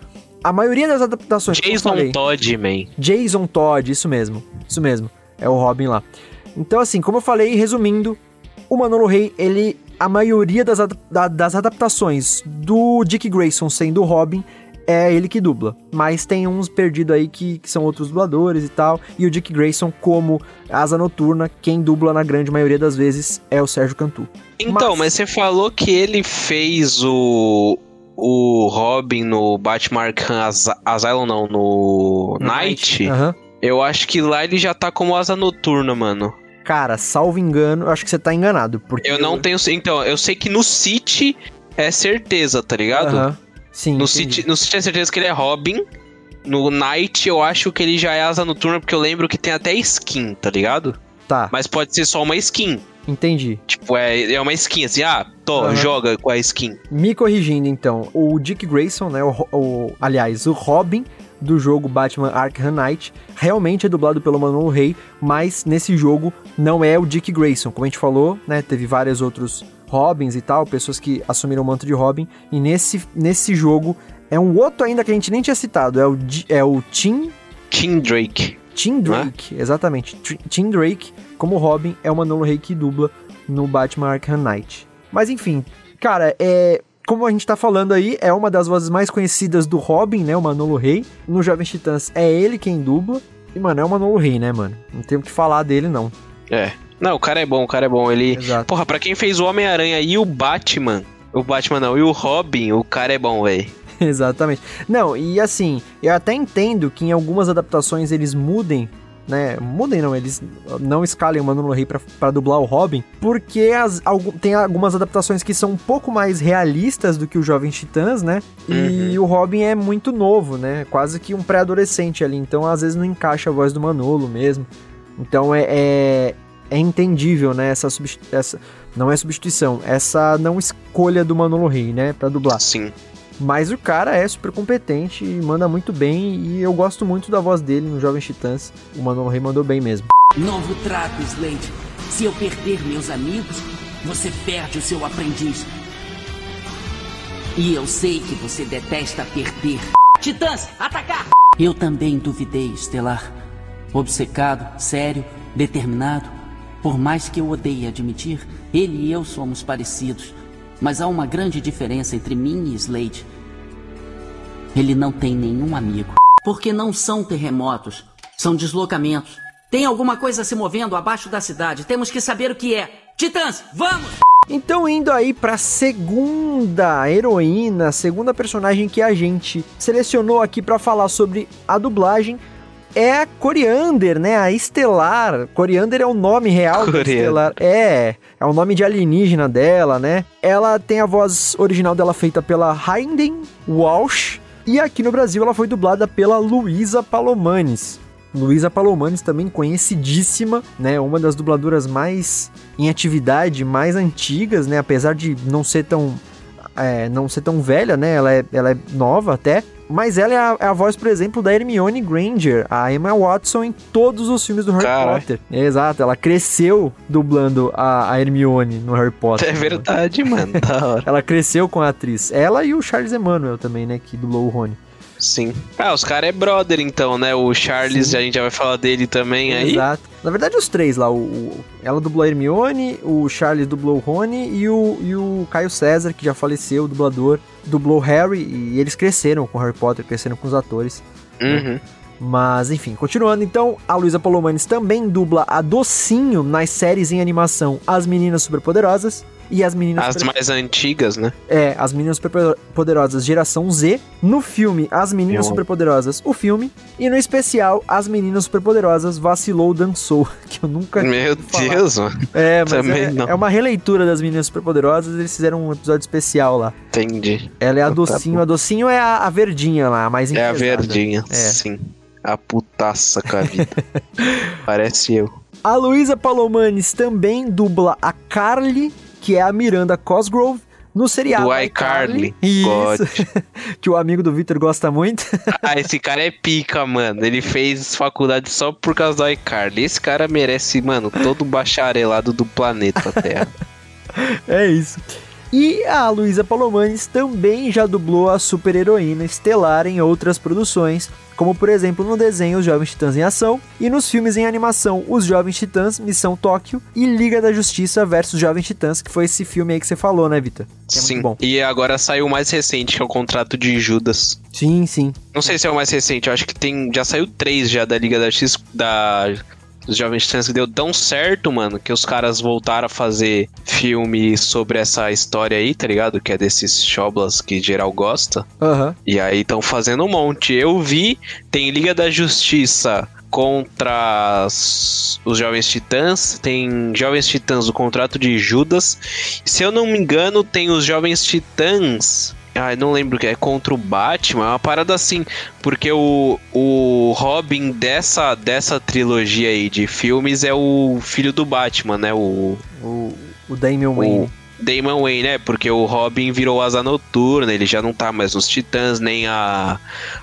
a maioria das adaptações Jason falei... Todd, man. Jason Todd, isso mesmo. Isso mesmo. É o Robin lá. Então, assim, como eu falei, resumindo, o Manolo Rey, ele. A maioria das, da- das adaptações do Dick Grayson sendo o Robin é ele que dubla. Mas tem uns perdidos aí que, que são outros dubladores e tal. E o Dick Grayson, como Asa Noturna, quem dubla na grande maioria das vezes é o Sérgio Cantu. Então, Mas- mas... você falou que ele fez o. O Robin no Batman Arkham As- Asylum, não, no Night. Eu acho que lá ele já tá como asa noturna, mano. Cara, salvo engano, eu acho que você tá enganado. Porque Eu não tenho. Então, eu sei que no City é certeza, tá ligado? Sim. No entendi. City, no City é certeza que ele é Robin. No Night eu acho que ele já é asa noturna, porque eu lembro que tem até skin, tá ligado? Tá, Mas pode ser só uma skin. Entendi. Tipo, é, é uma skin assim, ah, tô, Aham. joga com a skin. Me corrigindo, então, o Dick Grayson, né, o, o- aliás, o Robin do jogo Batman Arkham Knight, realmente é dublado pelo Manolo Rey, mas nesse jogo não é o Dick Grayson, como a gente falou, né, teve vários outros Robins e tal, pessoas que assumiram o manto de Robin, e nesse, nesse jogo é um outro ainda que a gente nem tinha citado, é o, é o Tim Tim Drake. Tim Drake, exatamente. Tim Drake, como Robin, é o Manolo Rey que dubla no Batman Arkham Knight. Mas enfim, cara, é. como a gente tá falando aí, é uma das vozes mais conhecidas do Robin, né? O Manolo Rey. No Jovens Titãs é ele quem dubla. E, mano, é o Manolo Rey, né, mano? Não tem o que falar dele, não. É. Não, o cara é bom, o cara é bom. Ele. Exato. Porra, pra quem fez o Homem-Aranha e o Batman. O Batman não, e o Robin, o cara é bom, velho. Exatamente. Não, e assim, eu até entendo que em algumas adaptações eles mudem, né? Mudem não, eles não escalem o Manolo Rey pra, pra dublar o Robin, porque as, tem algumas adaptações que são um pouco mais realistas do que o Jovens Titãs, né? E o Robin é muito novo, né? Quase que um pré-adolescente ali, então às vezes não encaixa a voz do Manolo mesmo. Então é, é, é entendível, né? Essa, essa não é substituição, essa não escolha do Manolo Rey, né? Pra dublar. Sim. Mas o cara é super competente e manda muito bem. E eu gosto muito da voz dele no Jovens Titãs. O Manolo Rey mandou bem mesmo. Novo trato, Slade. Se eu perder meus amigos, você perde o seu aprendiz. E eu sei que você detesta perder. Titãs, atacar! Eu também duvidei, Estelar. Obcecado, sério, determinado. Por mais que eu odeie admitir, ele e eu somos parecidos. Mas há uma grande diferença entre mim e Slade. Ele não tem nenhum amigo. Porque não são terremotos, são deslocamentos. Tem alguma coisa se movendo abaixo da cidade. Temos que saber o que é. Titãs, vamos! Então, indo aí pra segunda heroína, segunda personagem que a gente selecionou aqui pra falar sobre a dublagem. É a Coriander, né? A Estelar. Coriander é o nome real da Coriander. Estelar. É, é o nome de alienígena dela, né? Ela tem a voz original dela feita pela Hayden Walsh. E aqui no Brasil ela foi dublada pela Luísa Palomanes. Luísa Palomanes também conhecidíssima, né? Uma das dubladoras mais em atividade, mais antigas, né? Apesar de não ser tão é, não ser tão velha, né? Ela é, ela é nova até. Mas ela é a, é a voz, por exemplo, da Hermione Granger, a Emma Watson em todos os filmes do Harry Caralho. Potter. Exato, ela cresceu dublando a, a Hermione no Harry Potter. É verdade, mano. Hora. Ela cresceu com a atriz. Ela e o Charles Emmanuel também, né? Que dublou o Rony. Sim. Ah, os caras é brother então, né? O Charles, Sim. a gente já vai falar dele também aí. Exato. Na verdade, os três lá. O, o- ela dublou a Hermione, o Charles dublou o Rony e o, e o Caio César, que já faleceu, o dublador, dublou Harry. E eles cresceram com o Harry Potter, cresceram com os atores. Uhum. Mas, enfim, continuando então, a Luísa Palomanes também dubla a Docinho nas séries em animação As Meninas Superpoderosas e As Meninas As Super- mais antigas, né? É, As Meninas Superpoderosas Geração Z, no filme As Meninas Eu- Superpoderosas, o filme, e no especial As Meninas Superpoderosas Vacilou Dançou, que eu nunca Meu. Deus, mano. É, mas Também é, não. é uma releitura das Meninas Superpoderosas, eles fizeram um episódio especial lá. Entendi. Ela é a Docinho, a Docinho é a, a verdinha lá, a mais É a verdinha, É. sim. A putaça com a vida. Parece eu. A Luísa Palomanes também dubla a Carly, que é a Miranda Cosgrove, no seriado Do iCarly. Isso. Que o amigo do Victor gosta muito. Ah, esse cara é pica, mano. Ele fez faculdade só por causa do iCarly. Esse cara merece, mano, todo o bacharelado do planeta Terra. É isso. E a Luísa Palomanes também já dublou a super-heroína Estelar em outras produções, como por exemplo no desenho Os Jovens Titãs em Ação e nos filmes em animação Os Jovens Titãs, Missão Tóquio e Liga da Justiça versus Jovens Titãs, que foi esse filme aí que você falou, né? Que é sim. bom. E agora saiu o mais recente, que é o contrato de Judas. Sim, sim. Não sei se é o mais recente, eu acho que tem. Já saiu três já da Liga da X da. Dos Jovens Titãs que deu tão certo, mano, que os caras voltaram a fazer filme sobre essa história aí, tá ligado? Que é desses Choblas que geral gosta. Aham. E aí estão fazendo um monte. Eu vi, tem Liga da Justiça contra as- os Jovens Titãs, tem Jovens Titãs, o contrato de Judas. Se eu não me engano, tem os Jovens Titãs. Ai, não lembro o que é contra o Batman, é uma parada assim, porque o, o Robin dessa, dessa trilogia aí de filmes é o filho do Batman, né? O, O, o Damian Wayne. Damon Wayne, né? Porque o Robin virou asa noturna, ele já não tá mais nos Titãs, nem a,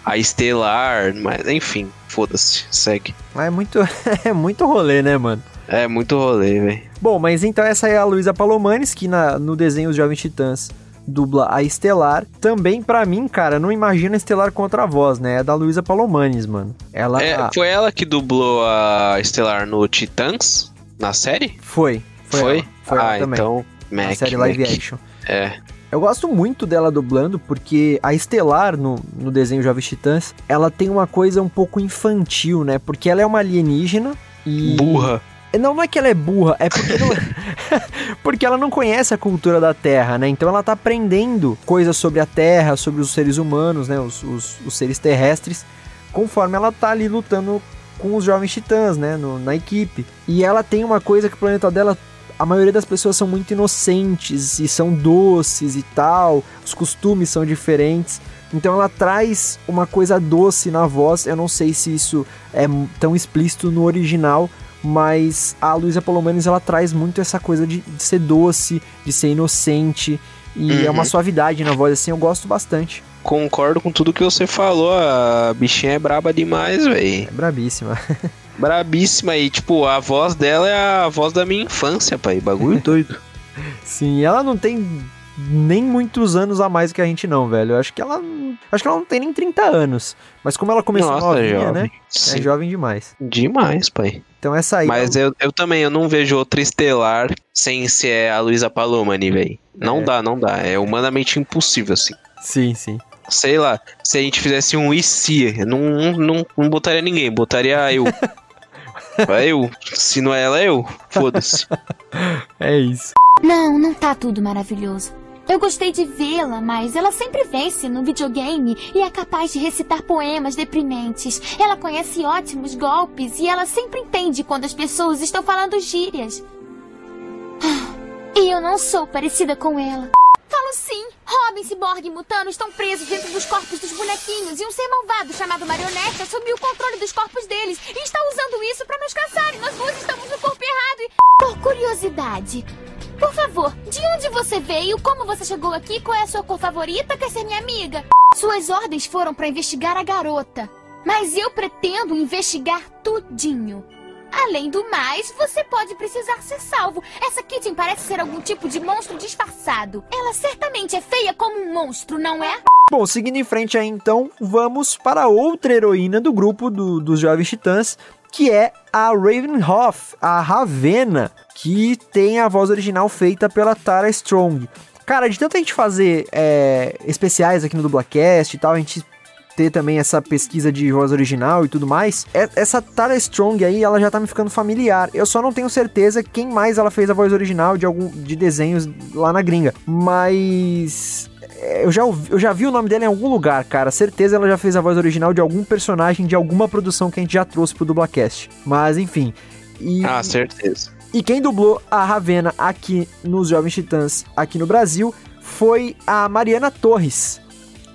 a Estelar, mas enfim, foda-se, segue. Mas é muito, é muito rolê, né, mano? É muito rolê, velho. Bom, mas então essa é a Luísa Palomanes, que na, no desenho Os Jovens Titãs dubla a Estelar. Também, pra mim, cara, não imagina a Estelar com outra voz, né? É da Luísa Palomanes, mano. Ela É, foi ela que dublou a Estelar no Titãs, na série? foi. Foi. ela. Foi ah, ela também. então, Na Mac, série Mac. live action. É. Eu gosto muito dela dublando porque a Estelar no, no desenho Jovens Titãs, ela tem uma coisa um pouco infantil, né? Porque ela é uma alienígena e. Burra. Não, é que ela é burra, é porque, não- porque ela não conhece a cultura da Terra, né? Então ela tá aprendendo coisas sobre a Terra, sobre os seres humanos, né? Os, os, os seres terrestres, conforme ela tá ali lutando com os jovens titãs, né? No- na equipe. E ela tem uma coisa que o planeta dela. A maioria das pessoas são muito inocentes e são doces e tal. Os costumes são diferentes. Então ela traz uma coisa doce na voz. Eu não sei se isso é tão explícito no original, mas a Luísa Palomares ela traz muito essa coisa de, de ser doce, de ser inocente e é uma Uhum. suavidade na voz assim, eu gosto bastante. Concordo com tudo que você falou. A bichinha é braba demais, velho. É brabíssima. Brabíssima e, tipo, a voz dela é a voz da minha infância, pai. Bagulho doido. Sim, ela não tem nem muitos anos a mais que a gente não, velho. Eu acho que ela acho que ela não tem nem 30 anos, mas como ela começou Nossa, novinha, jovem. né? Sim. É jovem demais. Demais, pai. Então essa aí Mas eu, eu também, eu não vejo outra estelar sem ser a Luísa Palomani, velho. Não É. dá, não dá. É humanamente impossível, assim. Sim, sim. Sei lá, se a gente fizesse um IC, não, não, não, botaria ninguém, botaria eu. eu. Se não é ela, é eu. Foda-se. É isso. Não, não tá tudo maravilhoso. Eu gostei de vê-la, mas ela sempre vence no videogame e é capaz de recitar poemas deprimentes. Ela conhece ótimos golpes e ela sempre entende quando as pessoas estão falando gírias. Ah, E eu não sou parecida com ela. Falo sim. Robin, Cyborg e Mutano estão presos dentro dos corpos dos bonequinhos e um ser malvado chamado Marionete assumiu o controle dos corpos deles e está usando isso para nos caçar e nós duas estamos no corpo errado e... Por curiosidade, por favor, de onde você veio? Como você chegou aqui? Qual é a sua cor favorita? Quer ser minha amiga? Suas ordens foram para investigar a garota, mas eu pretendo investigar tudinho. Além do mais, você pode precisar ser salvo. Essa Kitten parece ser algum tipo de monstro disfarçado. Ela certamente é feia como um monstro, não é? Bom, seguindo em frente aí então, vamos para outra heroína do grupo do- dos Jovens Titãs, que é a Ravenhoff, a Ravena, que tem a voz original feita pela Tara Strong. Cara, de tanta gente fazer é, especiais aqui no Dublacast e tal, a gente ter também essa pesquisa de voz original e tudo mais, é- essa Tara Strong aí, ela já tá me ficando familiar. Eu só não tenho certeza quem mais ela fez a voz original de algum de desenhos lá na gringa, mas eu já, ouvi- eu já vi o nome dela em algum lugar, cara. Certeza ela já fez a voz original de algum personagem de alguma produção que a gente já trouxe pro Dublacast. Mas enfim. E, Ah, certeza. e quem dublou a Ravena aqui nos Jovens Titãs, aqui no Brasil, foi a Mariana Torres.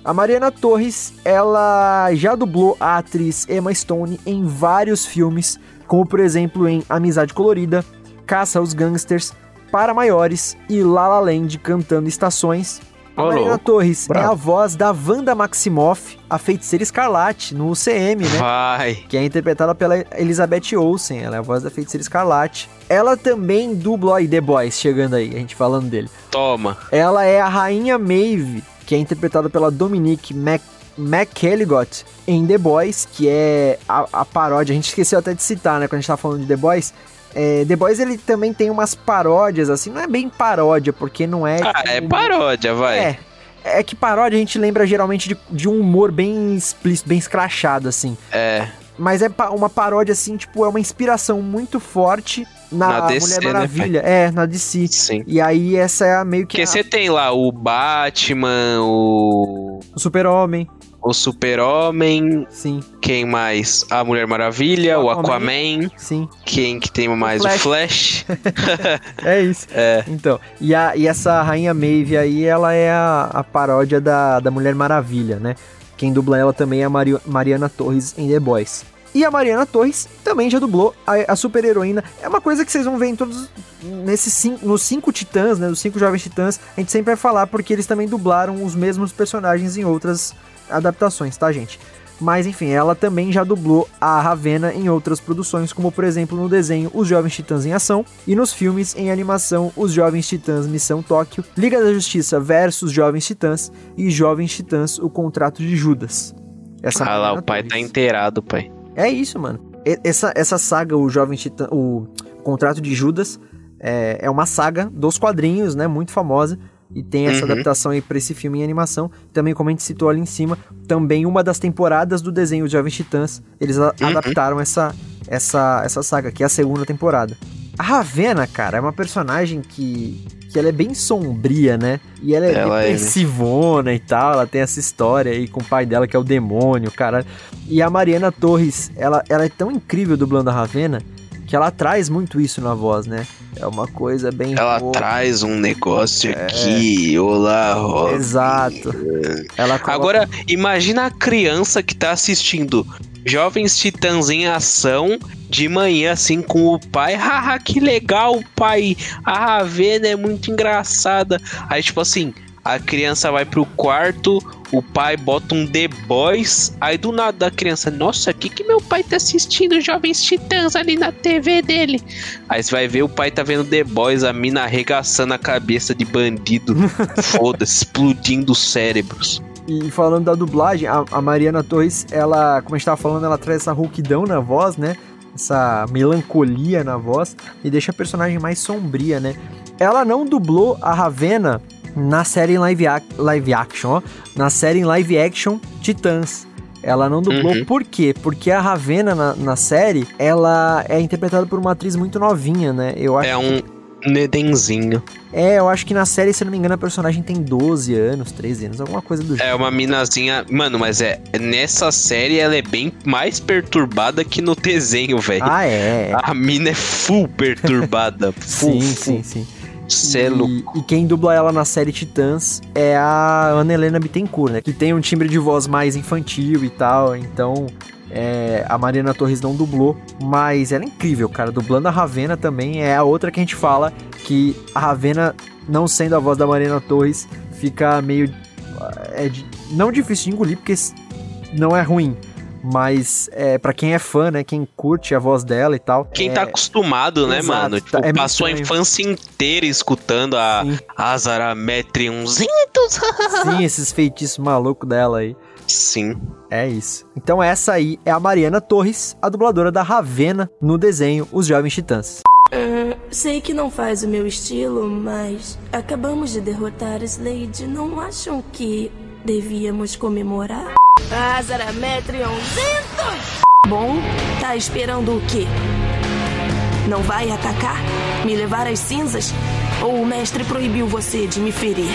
A Mariana Torres, ela já dublou a atriz Emma Stone em vários filmes, como por exemplo em Amizade Colorida, Caça aos Gangsters, Para Maiores e La La Land cantando estações. A louco. Torres é Bravo. a voz da Wanda Maximoff, a feiticeira escarlate, no UCM, né? Vai. que é interpretada pela Elizabeth Olsen, ela é a voz da feiticeira escarlate. Ela também dubla aí The Boys, chegando aí, a gente falando dele. Toma. Ela é a rainha Maeve, que é interpretada pela Dominique Mac McElligott em The Boys, que é a, a paródia, a gente esqueceu até de citar, né, quando a gente tava falando de The Boys. É, The Boys ele também tem umas paródias, assim, não é bem paródia, porque não é. Ah, é paródia, vai. É. É que paródia a gente lembra geralmente de, de um humor bem explícito, bem escrachado, assim. É. Mas é uma paródia, assim, tipo, é uma inspiração muito forte na, Na DC, Mulher né, Maravilha. é, na DC. Sim. E aí essa é a meio que Porque a- você tem lá o Batman, o. o Super-Homem, O Super-Homem. sim, Quem mais? A Mulher Maravilha, o Aquaman. Aquaman. sim. Quem que tem mais? O Flash. É isso. É. Então, e, a, e essa Rainha Maeve aí, ela é a, a paródia da, da Mulher Maravilha, né? Quem dubla ela também é a Mari- Mariana Torres em The Boys. E a Mariana Torres também já dublou a, a super-heroína. É uma coisa que vocês vão ver em todos. Nesses cinco, nos cinco titãs, né? Os cinco jovens titãs, a gente sempre vai falar porque eles também dublaram os mesmos personagens em outras adaptações, tá, gente? Mas enfim, ela também já dublou a Ravena em outras produções, como por exemplo no desenho Os Jovens Titãs em Ação e nos filmes em animação Os Jovens Titãs Missão Tóquio, Liga da Justiça versus Jovens Titãs e Jovens Titãs O Contrato de Judas. Essa Ah lá, o pai Torres. tá inteirado, pai. É isso, mano. Essa, essa saga, o Jovem Titã, o Contrato de Judas, é, é uma saga dos quadrinhos, né? Muito famosa. E tem essa Uhum. adaptação aí pra esse filme em animação. Também, como a gente citou ali em cima, também uma das temporadas do desenho Os Jovens Titãs, eles Uhum. adaptaram essa, essa, essa saga, que é a segunda temporada. A Ravena, cara, é uma personagem que, que ela é bem sombria, né? E ela é Ela é, né? depressivona e tal, ela tem essa história aí com o pai dela que é o demônio, cara. E a Mariana Torres, ela, ela é tão incrível dublando a Ravena que ela traz muito isso na voz, né? É uma coisa bem... Ela boa. traz um negócio aqui, olá, Robin. Exato. Ela coloca- Agora, imagina a criança que tá assistindo Jovens Titãs em Ação de manhã, assim, com o pai. Haha, que legal, pai. A Ravena é muito engraçada. Aí, tipo assim, a criança vai pro quarto, o pai bota um The Boys. Aí, do nada, a criança, nossa, o que, que meu pai tá assistindo Jovens Titãs ali na TV dele? Aí você vai ver o pai tá vendo The Boys, a mina arregaçando a cabeça de bandido. Foda-se, explodindo os cérebros. E falando da dublagem, a, a Mariana Torres, ela, como a gente tava falando, ela traz essa rouquidão na voz, né? Essa melancolia na voz e deixa a personagem mais sombria, né? Ela não dublou a Ravena na série em live, ac- live action, ó. Na série em live action Titãs. Ela não dublou, Uhum. por quê? Porque a Ravena na, na série, ela é interpretada por uma atriz muito novinha, né? Eu acho É um nedenzinho. É, eu acho que na série, se eu não me engano, a personagem tem 12 anos, 13 anos, alguma coisa do É uma minazinha. Mano, mas é. Nessa série ela é bem mais perturbada que no desenho, velho. Ah, é. A mina é full perturbada. full, sim, full. sim, sim. Cê é louco. E, quem dubla ela na série Titãs é a Ana Helena Bittencourt, né? Que tem um timbre de voz mais infantil e tal, então é, a Mariana Torres não dublou, mas ela é incrível, cara. Dublando a Ravena também é a outra que a gente fala que a Ravena, não sendo a voz da Mariana Torres, fica meio. É, não difícil de engolir, porque não é ruim. Mas é, para quem é fã, né? Quem curte a voz dela e tal. Quem é, tá acostumado, né, exato, mano? Tipo, é passou a infância inteira escutando a Sim. Azarametriumzinhos. Sim, esses feitiços malucos dela aí. Sim. É isso. Então essa aí é a Mariana Torres, a dubladora da Ravena no desenho Os Jovens Titãs. Hum, sei que não faz o meu estilo, mas acabamos de derrotar Slade. Não acham que devíamos comemorar? Azarametrion Zentos! Bom, tá esperando o quê? Não vai atacar? Me levar às cinzas? Ou o mestre proibiu você de me ferir?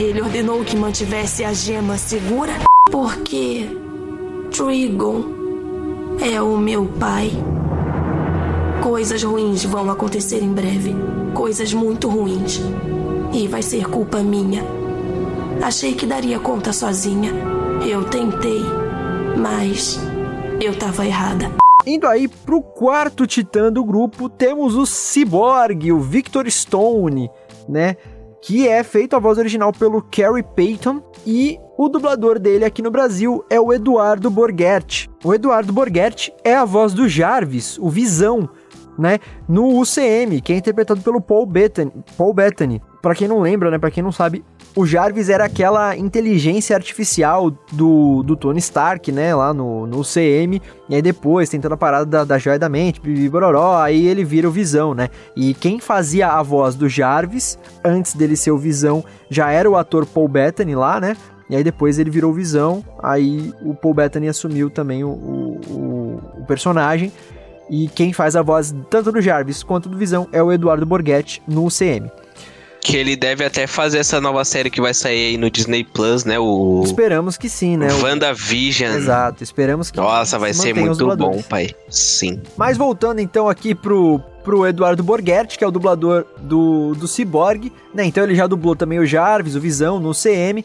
Ele ordenou que mantivesse a gema segura? Porque Trigon é o meu pai. Coisas ruins vão acontecer em breve. Coisas muito ruins. E vai ser culpa minha. Achei que daria conta sozinha. Eu tentei, mas eu tava errada. Indo aí pro quarto titã do grupo, temos o Cyborg, o Victor Stone, né? Que é feito a voz original pelo Kerry Payton e o dublador dele aqui no Brasil é o Eduardo Borghetti. O Eduardo Borghetti é a voz do Jarvis, o Visão, né? No UCM, que é interpretado pelo Paul Bettany. Paul Bettany. Pra quem não lembra, né? Pra quem não sabe, o Jarvis era aquela inteligência artificial do, do Tony Stark, né? Lá no, no UCM. E aí depois tem toda a parada da, da joia da mente, bibi, bororó, aí ele vira o Visão, né? E quem fazia a voz do Jarvis, antes dele ser o Visão, já era o ator Paul Bettany lá, né? E aí depois ele virou Visão, aí o Paul Bettany assumiu também o, o, o- personagem. E quem faz a voz tanto do Jarvis quanto do Visão é o Eduardo Borghetti no UCM. Que ele deve até fazer essa nova série que vai sair aí no Disney Plus, né? O Esperamos que sim, né? O- WandaVision. Exato, esperamos que Nossa, vai se ser muito bom, pai. Sim. Mas voltando então aqui pro, pro Eduardo Borghetti, que é o dublador do, do Cyborg, né? Então ele já dublou também o Jarvis, o Visão no CM.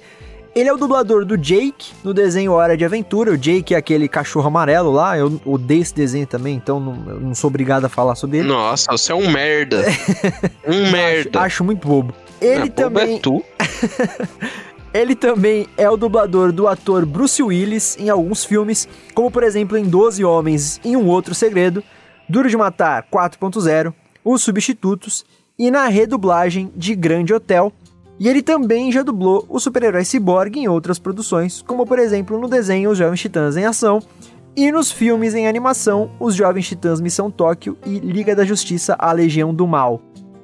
Ele é o dublador do Jake no desenho Hora de Aventura. O Jake é aquele cachorro amarelo lá. Eu odeio esse desenho também, então não, não sou obrigado a falar sobre ele. Nossa, você é um merda. um merda. Acho, acho muito bobo. Ele bobo também É tu. Ele também é o dublador do ator Bruce Willis em alguns filmes, como por exemplo em 12 Homens e um Outro Segredo, Duro de Matar 4.0, Os Substitutos e na redublagem de Grande Hotel. E ele também já dublou o super-herói Cyborg em outras produções, como por exemplo no desenho Os Jovens Titãs em Ação e nos filmes em animação Os Jovens Titãs Missão Tóquio e Liga da Justiça A Legião do Mal.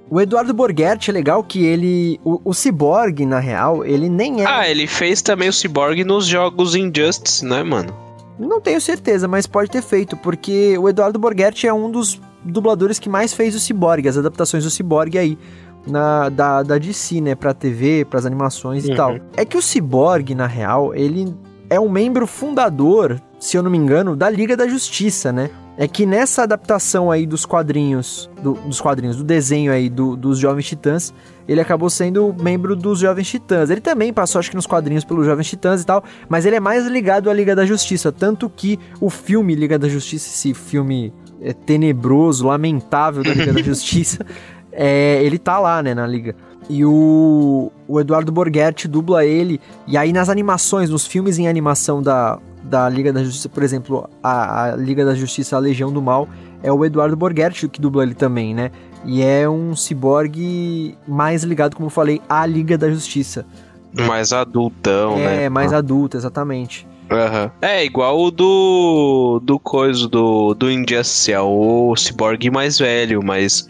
O Eduardo Borghetti é legal que ele. O, o Cyborg, na real, ele nem é. Ah, ele fez também o Cyborg nos jogos Injustice, né, mano? Não tenho certeza, mas pode ter feito, porque o Eduardo Borghetti é um dos dubladores que mais fez o Cyborg, as adaptações do Cyborg aí. Na, da, da DC, né, pra TV, pras animações e Uhum. tal. É que o Cyborg, na real, ele é um membro fundador, se eu não me engano, da Liga da Justiça, né? É que nessa adaptação aí dos quadrinhos, do- dos quadrinhos, do desenho aí do- dos Jovens Titãs, ele acabou sendo membro dos Jovens Titãs. Ele também passou, acho que nos quadrinhos pelos Jovens Titãs e tal, mas ele é mais ligado à Liga da Justiça. Tanto que o filme Liga da Justiça, esse filme é, tenebroso, lamentável da Liga da Justiça, é, ele tá lá, né, na Liga. E o, o Eduardo Borghetti dubla ele. E aí nas animações, nos filmes em animação da, da Liga da Justiça, por exemplo, a, a Liga da Justiça, a Legião do Mal, é o Eduardo Borghetti que dubla ele também, né? E é um ciborgue mais ligado, como eu falei, à Liga da Justiça. Mais adultão, né? é, mais adulto, exatamente. Aham. É igual o do. do coisa do, do Injustice, é o Cyborg mais velho, mas.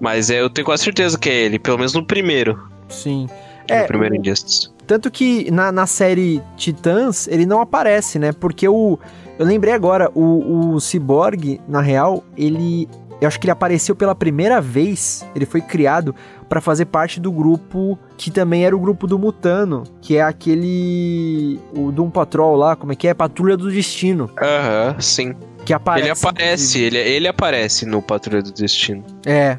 Mas é, eu tenho quase certeza que é ele, pelo menos no primeiro. Sim. no É, primeiro o- Injustice. Tanto que na, na série Titãs ele não aparece, né? Porque o. Eu lembrei agora, o, o Cyborg, na real, ele. Eu acho que ele apareceu pela primeira vez. Ele foi criado pra fazer parte do grupo que também era o grupo do Mutano, que é aquele. O Doom Patrol lá, como é que é? Patrulha do Destino. Aham, sim. Que aparece. ele aparece, ele, ele aparece no Patrulha do Destino. É.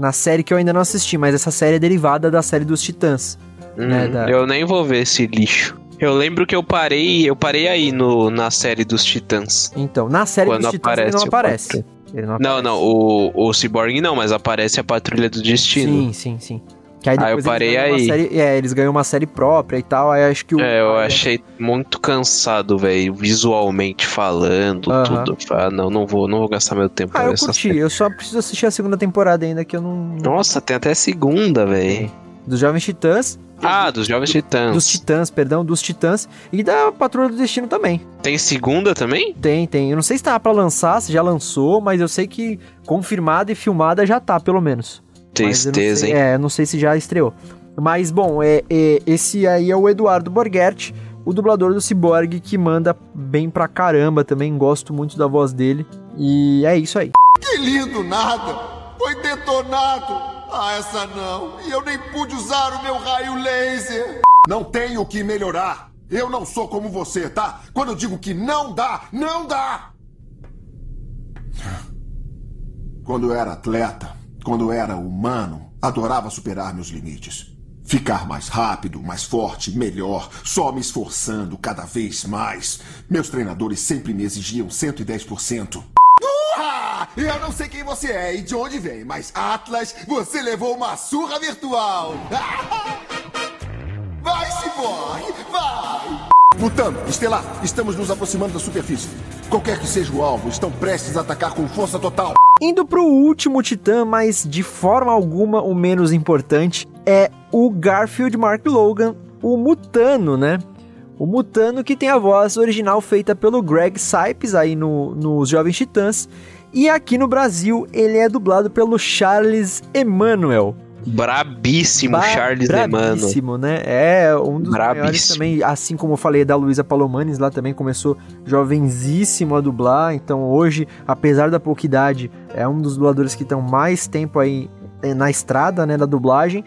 Na série que eu ainda não assisti, mas essa série é derivada da série dos Titãs. Né, Hum, da- Eu nem vou ver esse lixo. Eu lembro que eu parei, eu parei aí no, na série dos Titãs. Então, na série Quando dos Titãs ele não aparece aparece. Ele não Não, aparece. não, o, o Cyborg não, mas aparece a Patrulha do Destino. Sim, sim, sim. Que aí Ah, eu parei aí. série- é, eles ganham uma série própria e tal. Aí acho que o. É, eu aí- achei muito cansado, velho, visualmente falando, Aham. tudo. Ah, não, não vou, não vou gastar meu tempo Ah, com eu curti. série. Eu só preciso assistir a segunda temporada ainda, que eu não. Nossa, tem até segunda, velho. Dos Jovens Titãs. Ah, dos Jovens Titãs. Dos Titãs, perdão, dos Titãs. E da Patrulha do Destino também. Tem segunda também? Tem, tem. Eu não sei se tá pra lançar, se já lançou, mas eu sei que confirmada e filmada já tá, pelo menos. Tristeza, sei- hein? É, não sei se já estreou. Mas, bom, é, é- esse aí é o Eduardo Borghetti, o dublador do Cyborg, que manda bem pra caramba também. Gosto muito da voz dele. E é isso aí. Que lindo nada! Foi detonado! Ah, essa não! E eu nem pude usar o meu raio laser! Não tenho o que melhorar! Eu não sou como você, tá? Quando eu digo que não dá, não dá! Quando eu era atleta, quando era humano, adorava superar meus limites. Ficar mais rápido, mais forte, melhor, só me esforçando cada vez mais. Meus treinadores sempre me exigiam 110%. Ah, eu não sei quem você é e de onde vem, mas Atlas, você levou uma surra virtual. Vai, Cyborg, vai! Mutano, Estelar, estamos nos aproximando da superfície. Qualquer que seja o alvo, estão prestes a atacar com força total. Indo pro último titã, mas de forma alguma o menos importante, é o Garfield Mark Logan, o Mutano, né? O Mutano que tem a voz original feita pelo Greg Sipes aí no, nos Jovens Titãs. E aqui no Brasil ele é dublado pelo Charles Emanuel. Brabíssimo Ba- Charles Emmanuel. Brabíssimo, né? É um dos maiores Brabíssimo. também, assim como eu falei da Luísa Palomanes, lá também começou jovenzíssimo a dublar, então hoje, apesar da pouca idade, é um dos dubladores que estão mais tempo aí eh, na estrada, né, da dublagem.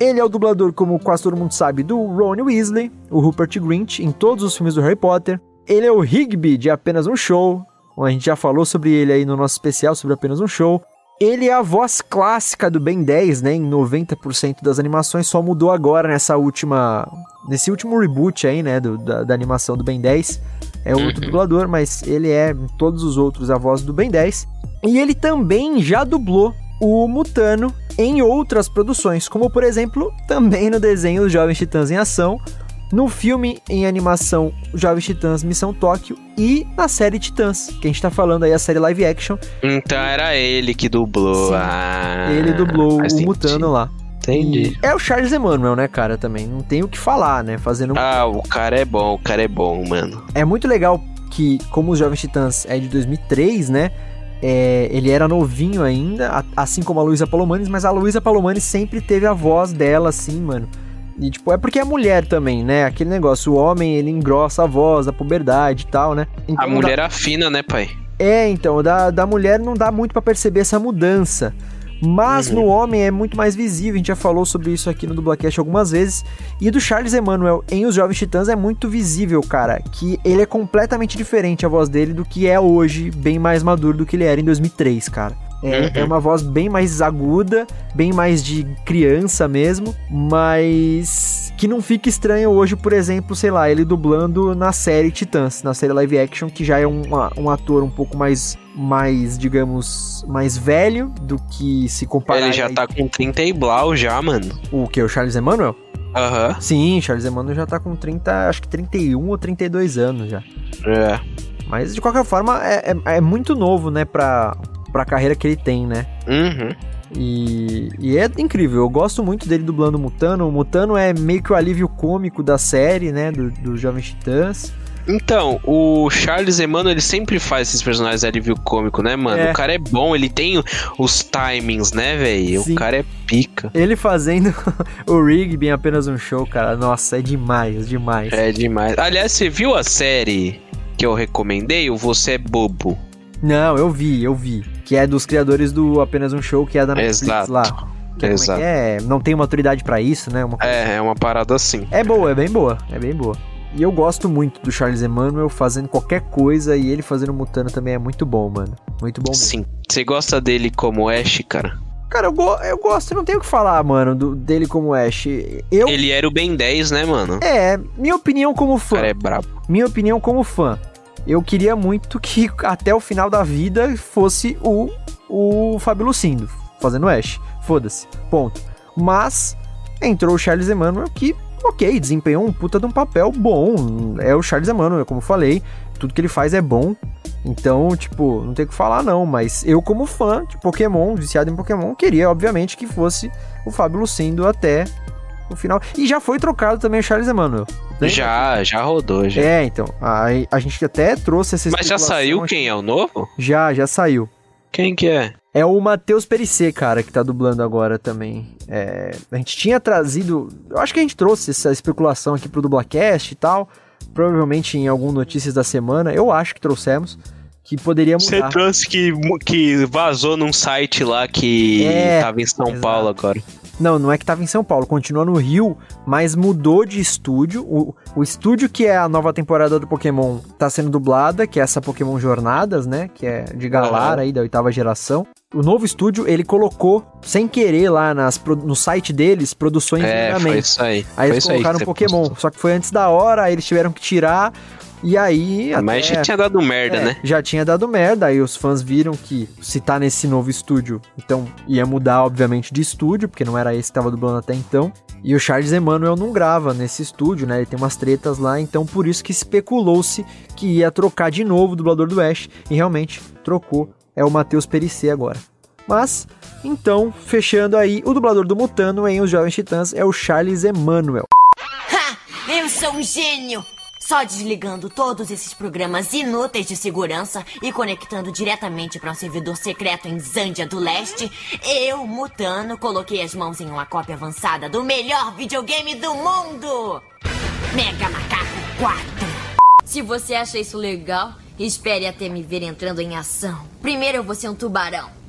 Ele é o dublador, como quase todo mundo sabe, do Ron Weasley, o Rupert Grint, em todos os filmes do Harry Potter. Ele é o Higby de Apenas um Show, a gente já falou sobre ele aí no nosso especial sobre Apenas um Show. Ele é a voz clássica do Ben 10, né? Em 90% das animações, só mudou agora nessa última. Nesse último reboot aí, né? do- da, da animação do Ben 10. É outro dublador, mas ele é em todos os outros a voz do Ben 10. E ele também já dublou o Mutano em outras produções, como por exemplo, também no desenho Os Jovens Titãs em Ação, no filme em animação Jovens Titãs Missão Tóquio e na série Titãs, que a gente tá falando aí, a série live action. Então era ele que dublou. Sim. Ah, Ele dublou o sentido. Mutano lá. Entendi. E é o Charles Emanuel, né, cara, também. Não tem o que falar, né? Fazendo. Ah, o cara é bom, o cara é bom, mano. É muito legal que, como os Jovens Titãs é de 2003, né? é, ele era novinho ainda, assim como a Luísa Palomares, mas a Luísa Palomares sempre teve a voz dela, assim, mano. E, tipo, é porque é mulher também, né? Aquele negócio, o homem, ele engrossa a voz, a puberdade e tal, né? Então A não dá- mulher afina, né, pai? É, então, da, da mulher não dá muito pra perceber essa mudança. Mas Uhum. no homem é muito mais visível, a gente já falou sobre isso aqui no Dublacast algumas vezes. E do Charles Emmanuel em Os Jovens Titãs é muito visível, cara, que ele é completamente diferente a voz dele do que é hoje, bem mais maduro do que ele era em 2003, cara. É, Uhum. é uma voz bem mais aguda, bem mais de criança mesmo, mas que não fica estranho hoje, por exemplo, sei lá, ele dublando na série Titãs, na série live action, que já é um, um ator um pouco mais, mais, digamos, mais velho do que se comparar Ele já tá com 30 e blau já, mano. o que o Charles Emmanuel? Aham. Sim, Charles Emmanuel já tá com 30, acho que 31 ou 32 anos já. É. Mas de qualquer forma é, é, é muito novo, né, pra, pra carreira que ele tem, né? Uhum. E, e é incrível, eu gosto muito dele dublando o Mutano. O Mutano é meio que o alívio cômico da série, né? Do, dos Jovens Titãs. Então, o Charles Emmanuel, ele sempre faz esses personagens de alívio cômico, né, mano? É. O cara é bom, ele tem os timings, né, velho? O cara é pica. Ele fazendo o Rigby em apenas um show, cara. Nossa, é demais, demais. É demais. Aliás, você viu a série que eu recomendei, o Você é Bobo? Não, eu vi, eu vi. Que é dos criadores do Apenas um Show, que é da Netflix Exato. lá. Que é, como é, Exato. que é? Não tem maturidade pra isso, né? Uma coisa É, é uma parada assim. É boa, é bem boa, é bem boa. E eu gosto muito do Charles Emmanuel fazendo qualquer coisa e ele fazendo Mutano também é muito bom, mano. Muito bom mesmo. Sim. Você gosta dele como Ash, cara? Cara, eu, go- eu gosto, não tenho o que falar, mano, do- dele como Ash. Eu. Ele era o Ben 10, né, mano? É, minha opinião como O fã. cara é brabo. Minha opinião como fã. Eu queria muito que até o final da vida fosse o, o Fábio Lucindo fazendo Ash. Foda-se. Ponto. Mas entrou o Charles Emmanuel que, ok, desempenhou um puta de um papel bom. É o Charles Emmanuel, como falei. Tudo que ele faz é bom. Então, tipo, não tem o que falar não. Mas eu, como fã de Pokémon, viciado em Pokémon, queria, obviamente, que fosse o Fábio Lucindo até o final. E já foi trocado também o Charles Emmanuel. Lembra? Já, já rodou, já. É, então. A, a gente até trouxe essa Mas já saiu quem é o novo? Já, já saiu. Quem que é? É o Matheus Perissé, cara, que tá dublando agora também. É, a gente tinha trazido. Eu acho que a gente trouxe essa especulação aqui pro Dublacast e tal. Provavelmente em algum Notícias da Semana. Eu acho que trouxemos. Que poderia Você mudar. trouxe que, que vazou num site lá que É, tava em São exato. Paulo agora. Não, não é que tava em São Paulo, continua no Rio, mas mudou de estúdio. O, o estúdio que é a nova temporada do Pokémon tá sendo dublada, que é essa Pokémon Jornadas, né? Que é de Galar aí, da oitava geração. O novo estúdio, ele colocou, sem querer, lá nas, no site deles, produções É, foi andamento. isso aí. Aí foi eles aí colocaram você Pokémon, postou. só que foi antes da hora, aí eles tiveram que tirar. E aí. Mas até- já tinha dado merda, é, né? Já tinha dado merda, aí os fãs viram que se tá nesse novo estúdio, então ia mudar, obviamente, de estúdio, porque não era esse que tava dublando até então. E o Charles Emmanuel não grava nesse estúdio, né? Ele tem umas tretas lá, então por isso que especulou-se que ia trocar de novo o dublador do Ash. E realmente trocou. É o Matheus Perissé agora. Mas, então, fechando aí, o dublador do Mutano em Os Jovens Titãs é o Charles Emmanuel. Ha! Eu sou um gênio! Só desligando todos esses programas inúteis de segurança e conectando diretamente para um servidor secreto em Zândia do Leste, eu, Mutano, coloquei as mãos em uma cópia avançada do melhor videogame do mundo! Mega Macaco 4! Se você acha isso legal, espere até me ver entrando em ação. Primeiro eu vou ser um tubarão.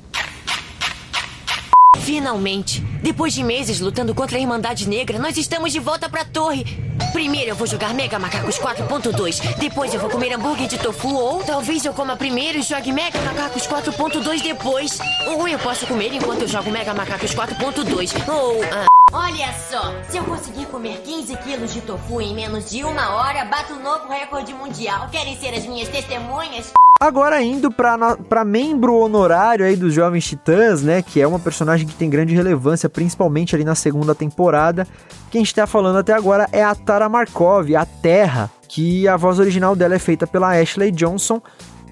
Finalmente, depois de meses lutando contra a Irmandade Negra, nós estamos de volta pra torre. Primeiro eu vou jogar Mega Macacos 4.2, depois eu vou comer hambúrguer de tofu, ou talvez eu coma primeiro e jogue Mega Macacos 4.2 depois. Ou eu posso comer enquanto eu jogo Mega Macacos 4.2, ou... ah, Olha só, se eu conseguir comer 15 quilos de tofu em menos de uma hora, bato um novo recorde mundial. Querem ser as minhas testemunhas? Agora indo pra membro honorário aí dos Jovens Titãs, né? Que é uma personagem que tem grande relevância, principalmente ali na segunda temporada. Quem a gente tá falando até agora é a Tara Markov, a Terra, que a voz original dela é feita pela Ashley Johnson.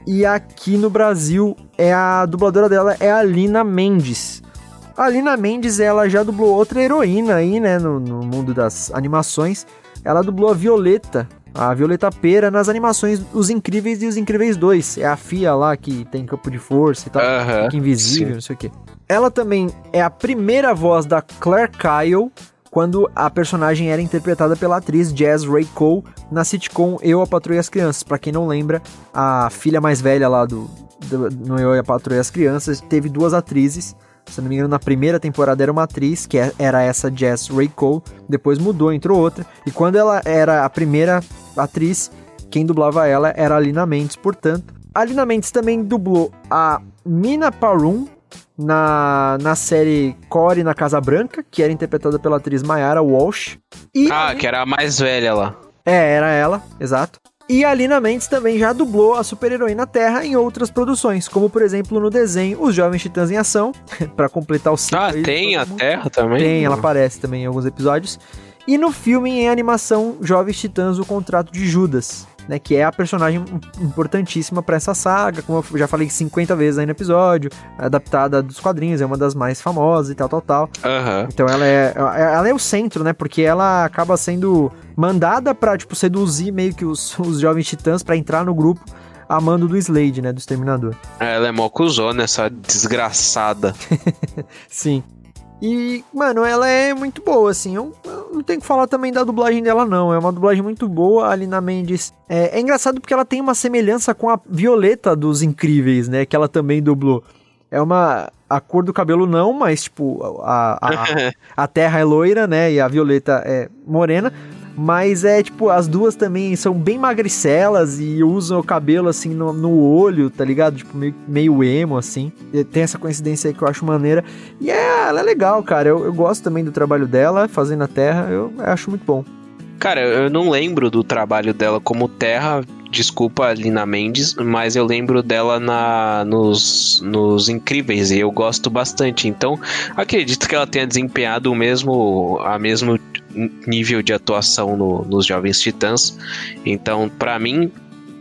E aqui no Brasil, é a dubladora dela é a Lina Mendes. A Lina Mendes, ela já dublou outra heroína aí, né, no, no mundo das animações. Ela dublou a Violeta A Violeta Pera nas animações Os Incríveis e Os Incríveis 2. É a Fia lá que tem campo de força e tal. Aham, fica invisível, sim. não sei o quê. Ela também é a primeira voz da Claire Kyle quando a personagem era interpretada pela atriz Jazz Ray Cole na sitcom Eu, a Patroa e as Crianças. Pra quem não lembra, a filha mais velha lá do, do no Eu, a Patroa e as Crianças teve duas atrizes. Se não me engano, na primeira temporada era uma atriz, que é- era essa Jazz Ray Cole. Depois mudou, entrou outra. E quando ela era a primeira atriz, quem dublava ela era a Lina Mendes, portanto. A Lina Mendes também dublou a Mina Parum na, na série Core na Casa Branca, que era interpretada pela atriz Mayara Walsh. E Ah, que era a mais velha lá. é, era ela, exato. E a Lina Mendes também já dublou a super-heroína Terra em outras produções, como por exemplo no desenho Os Jovens Titãs em Ação, pra completar o ciclo. Ah, tem a mundo. Terra também? Tem, ela aparece também em alguns episódios. E no filme em animação Jovens Titãs O Contrato de Judas, né, que é a personagem im- importantíssima pra essa saga, como eu já falei 50 vezes aí no episódio, adaptada dos quadrinhos, é uma das mais famosas e tal, tal, tal. Aham. Então ela é, ela é o centro, né? Porque ela acaba sendo mandada pra, tipo, seduzir meio que os, os jovens titãs pra entrar no grupo a mando do Slade, né? Do Exterminador. Ela é mó cuzona, essa desgraçada. Sim. E, mano, ela é muito boa, assim. Eu, eu não tenho que falar também da dublagem dela, não. É uma dublagem muito boa. A Lina Mendes. É, é engraçado porque ela tem uma semelhança com a Violeta dos Incríveis, né? Que ela também dublou. É uma. A cor do cabelo não, mas, tipo, a, a, a terra é loira, né? E a Violeta é morena. Mas é tipo, as duas também são bem magricelas e usam o cabelo assim no, no olho, tá ligado? Tipo, meio, meio emo, assim. E tem essa coincidência aí que eu acho maneira. E é, ela é legal, cara. Eu, eu gosto também do trabalho dela, fazendo a terra. Eu acho muito bom. Cara, eu não lembro do trabalho dela como Terra, desculpa, Lina Mendes, mas eu lembro dela na, nos, nos Incríveis e eu gosto bastante. Então, acredito que ela tenha desempenhado o mesmo, a mesmo nível de atuação no- nos Jovens Titãs. Então, pra mim,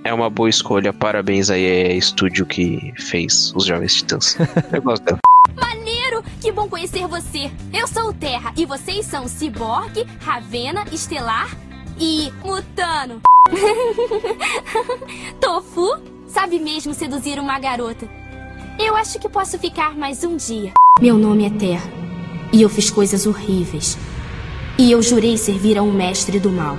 é uma boa escolha. Parabéns aí, é estúdio que fez os Jovens Titãs. Eu gosto dela. Maneiro! Que bom conhecer você. Eu sou o Terra e vocês são Cyborg, Ravena, Estelar e Mutano. Tofu sabe mesmo seduzir uma garota. Eu acho que posso ficar mais um dia. Meu nome é Terra e eu fiz coisas horríveis. E eu jurei servir a um mestre do mal.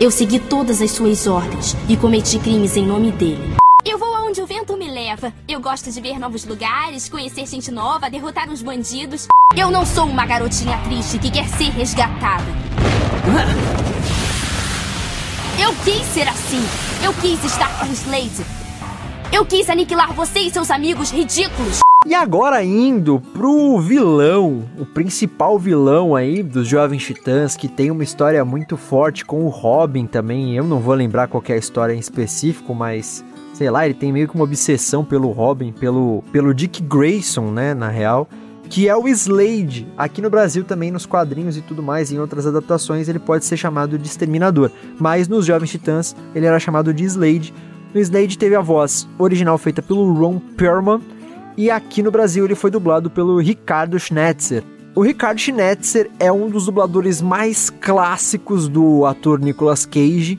Eu segui todas as suas ordens e cometi crimes em nome dele. Eu vou aonde o vento me leva. Eu gosto de ver novos lugares, conhecer gente nova, derrotar uns bandidos. Eu não sou uma garotinha triste que quer ser resgatada. Eu quis ser assim. Eu quis estar com Slade. Eu quis aniquilar você e seus amigos ridículos. E agora indo pro vilão, o principal vilão aí dos Jovens Titãs, que tem uma história muito forte com o Robin também. Eu não vou lembrar qual é a história em específico, mas sei lá, ele tem meio que uma obsessão pelo Robin, pelo, pelo Dick Grayson, né, na real. Que é o Slade. Aqui no Brasil também, nos quadrinhos e tudo mais, em outras adaptações, ele pode ser chamado de Exterminador. Mas nos Jovens Titãs, ele era chamado de Slade. No Slade teve a voz original feita pelo Ron Perlman, e aqui no Brasil ele foi dublado pelo Ricardo Schnetzer. O Ricardo Schnetzer é um dos dubladores mais clássicos do ator Nicolas Cage,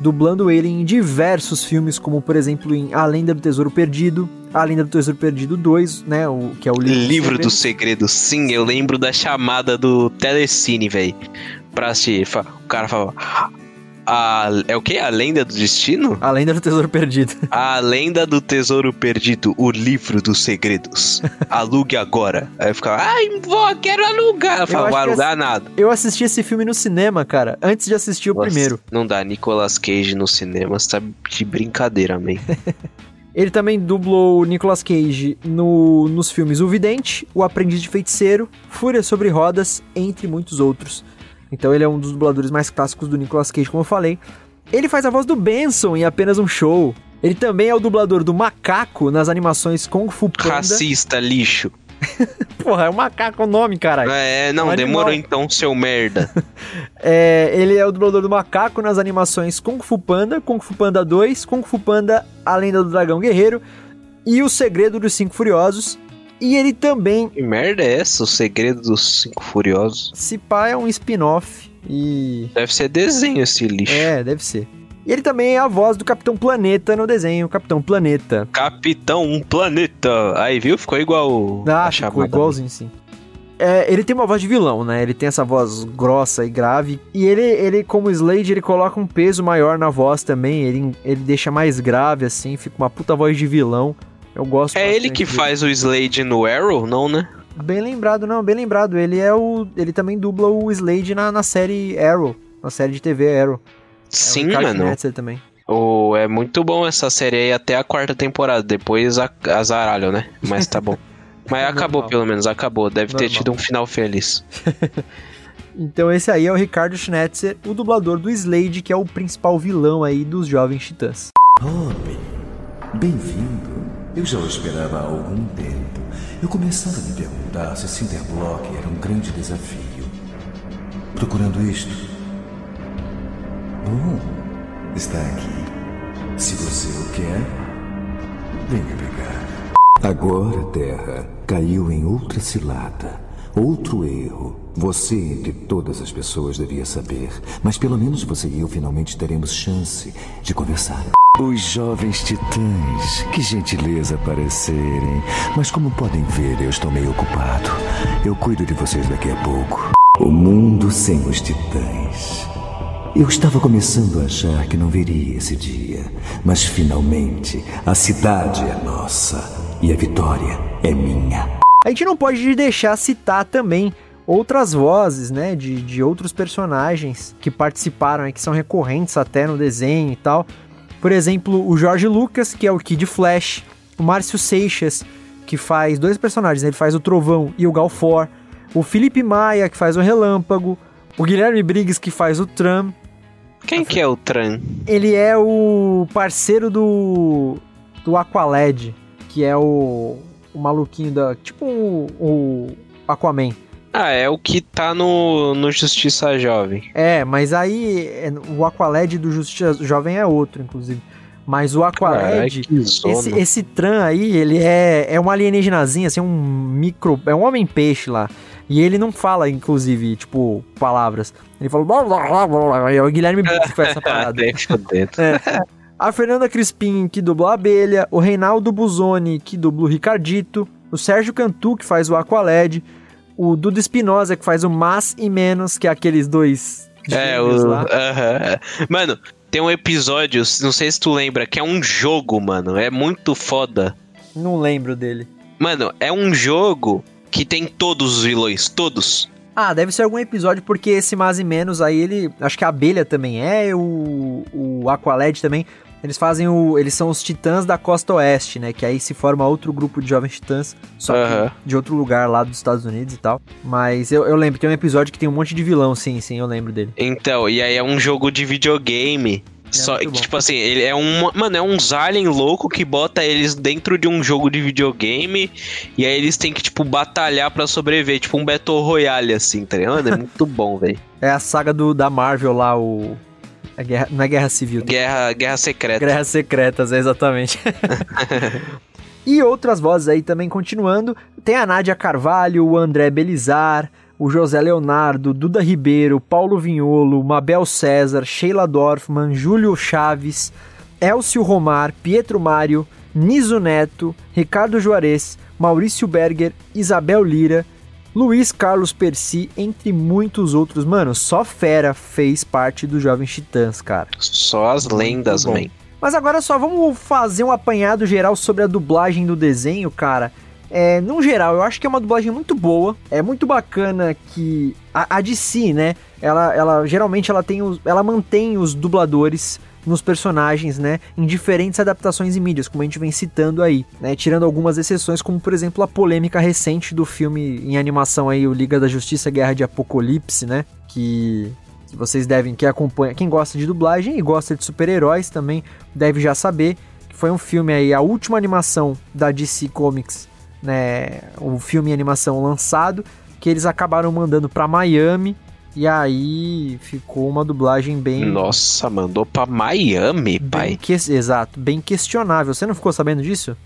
dublando ele em diversos filmes, como por exemplo em A Lenda do Tesouro Perdido, A Lenda do Tesouro Perdido 2, né, o, que é o livro, Livro do dos Segredos. Sim, eu lembro da chamada do Telecine, velho. Pra assistir. O cara falava. A, é o quê? A Lenda do Destino? A Lenda do Tesouro Perdido. A Lenda do Tesouro Perdido, o Livro dos Segredos. Alugue agora. Aí eu ficava, ai, vó, quero alugar. Eu falava, que alugar nada. Eu assisti esse filme no cinema, cara, antes de assistir o Nossa, primeiro. Não dá, Nicolas Cage no cinema, você tá de brincadeira, man. Ele também dublou Nicolas Cage no, nos filmes O Vidente, O Aprendiz de Feiticeiro, Fúria sobre Rodas, entre muitos outros. Então ele é um dos dubladores mais clássicos do Nicolas Cage, como eu falei. Ele faz a voz do Benson em apenas um show. Ele também é o dublador do Macaco nas animações Kung Fu Panda. Racista, lixo. Porra, é o Macaco o nome, caralho. É, não, Um demorou então, seu merda. É, ele é o dublador do Macaco nas animações Kung Fu Panda, Kung Fu Panda 2, Kung Fu Panda A Lenda do Dragão Guerreiro e O Segredo dos Cinco Furiosos. E ele também Que merda é essa? O segredo dos cinco furiosos? Se pá é um spin-off e. Deve ser desenho esse lixo. É, deve ser. E ele também é a voz do Capitão Planeta no desenho Capitão Planeta. Capitão Planeta. Aí, viu? Ficou igual Ah, ficou igualzinho, sim. É, ele tem uma voz de vilão, né? Ele tem essa voz grossa e grave. E ele, ele como Slade, ele coloca um peso maior na voz também. Ele, ele deixa mais grave, assim. Fica uma puta voz de vilão. Eu gosto É ele que dele. faz o Slade no Arrow, não, né? Bem lembrado, não, bem lembrado. Ele é o. Ele também dubla o Slade na, na série Arrow. Na série de TV Arrow. Sim, é o Ricardo mano. Também. O, é muito bom essa série aí até a quarta temporada. Depois a, azaralho, né? Mas tá bom. Mas acabou, Normal. pelo menos, acabou. Deve ter Normal. tido um final feliz. Então esse aí é o Ricardo Schnetzer, o dublador do Slade, que é o principal vilão aí dos Jovens Titãs. Robin, bem-vindo. Eu já o esperava há algum tempo. Eu começava a me perguntar se Cinderblock era um grande desafio. Procurando isto. Bom, está aqui. Se você o quer, venha pegar. Agora, Terra, caiu em outra cilada. Outro erro. Você, entre todas as pessoas, devia saber. Mas pelo menos você e eu finalmente teremos chance de conversar. Os jovens titãs, que gentileza aparecerem. Mas como podem ver, eu estou meio ocupado. Eu cuido de vocês daqui a pouco. O mundo sem os titãs. Eu estava começando a achar que não veria esse dia. Mas finalmente, a cidade é nossa. E a vitória é minha. A gente não pode deixar citar também outras vozes, né, de, de outros personagens que participaram, aí, que são recorrentes até no desenho e tal. Por exemplo, o Jorge Lucas, que é o Kid Flash, o Márcio Seixas, que faz dois personagens, né, ele faz o Trovão e o Galfor, o Felipe Maia, que faz o Relâmpago, o Guilherme Briggs, que faz o Tram, Quem que é o Tran? ele é o parceiro do do Aqualed, que é o, o maluquinho da, tipo o, o Aquaman. Ah, é o que tá no, no Justiça Jovem. É, mas aí é, o Aqualed do Justiça Jovem é outro, inclusive. Mas o Aqualed, zona. esse, esse Tran aí, ele é, é um alienígenazinho, assim, um micro. É um homem-peixe lá. E ele não fala, inclusive, tipo, palavras. Ele fala. Blá, blá, blá, blá, blá, é o Guilherme Briggs que faz essa parada. Até fodendo. A Fernanda Crispim, que dubla a Abelha, o Reinaldo Buzoni, que dubla o Ricardito, o Sérgio Cantu, que faz o Aqualed, o Dudu Espinosa, que faz o Mais e Menos, que é aqueles dois É, o. lá. aham. Mano, tem um episódio, não sei se tu lembra, que é um jogo, mano. É muito foda. Não lembro dele. Mano, é um jogo que tem todos os vilões, todos. Ah, deve ser algum episódio, porque esse Mais e Menos aí, ele... Acho que a Abelha também é, o, o Aqualed também. Eles fazem o... Eles são os titãs da costa oeste, né? Que aí se forma outro grupo de jovens titãs, só Aham. que de outro lugar lá dos Estados Unidos e tal. Mas eu, eu lembro, tem um episódio que tem um monte de vilão, sim, sim, eu lembro dele. Então, e aí é um jogo de videogame. Só muito que, tipo assim, ele é um. Mano, é uns alien louco que bota eles dentro de um jogo de videogame. E aí eles têm que, tipo, batalhar pra sobreviver. Tipo um Battle Royale, assim, tá ligado? É muito bom, velho. É a saga do, da Marvel lá, o. A guerra, não é Guerra Civil, Guerra, Guerra Secreta. Guerras Secretas, é exatamente. e outras vozes aí também continuando. Tem a Nádia Carvalho, o André Belizar, o José Leonardo, Duda Ribeiro, Paulo Vinholo, Mabel César, Sheila Dorfman, Júlio Chaves, Elcio Romar, Pietro Mário, Niso Neto, Ricardo Juarez, Maurício Berger, Isabel Lira, Luiz Carlos Percy, entre muitos outros. Mano, só fera fez parte dos Jovens Titãs, cara. Só as lendas, bom. man. Mas agora só vamos fazer um apanhado geral sobre a dublagem do desenho, cara. É, no geral, eu acho que é uma dublagem muito boa. É muito bacana que a, a DC, né? Ela, ela geralmente ela tem os, ela mantém os dubladores nos personagens, né, em diferentes adaptações e mídias, como a gente vem citando aí, né, tirando algumas exceções, como por exemplo a polêmica recente do filme em animação aí, o Liga da Justiça Guerra de Apocalipse, né, que vocês devem, que acompanha, quem gosta de dublagem e gosta de super-heróis também, deve já saber que foi um filme aí, a última animação da DC Comics, né, o filme em animação lançado, que eles acabaram mandando pra Miami, e aí ficou uma dublagem bem... Nossa, mandou pra Miami, bem pai. que- exato, bem questionável. Você não ficou sabendo disso?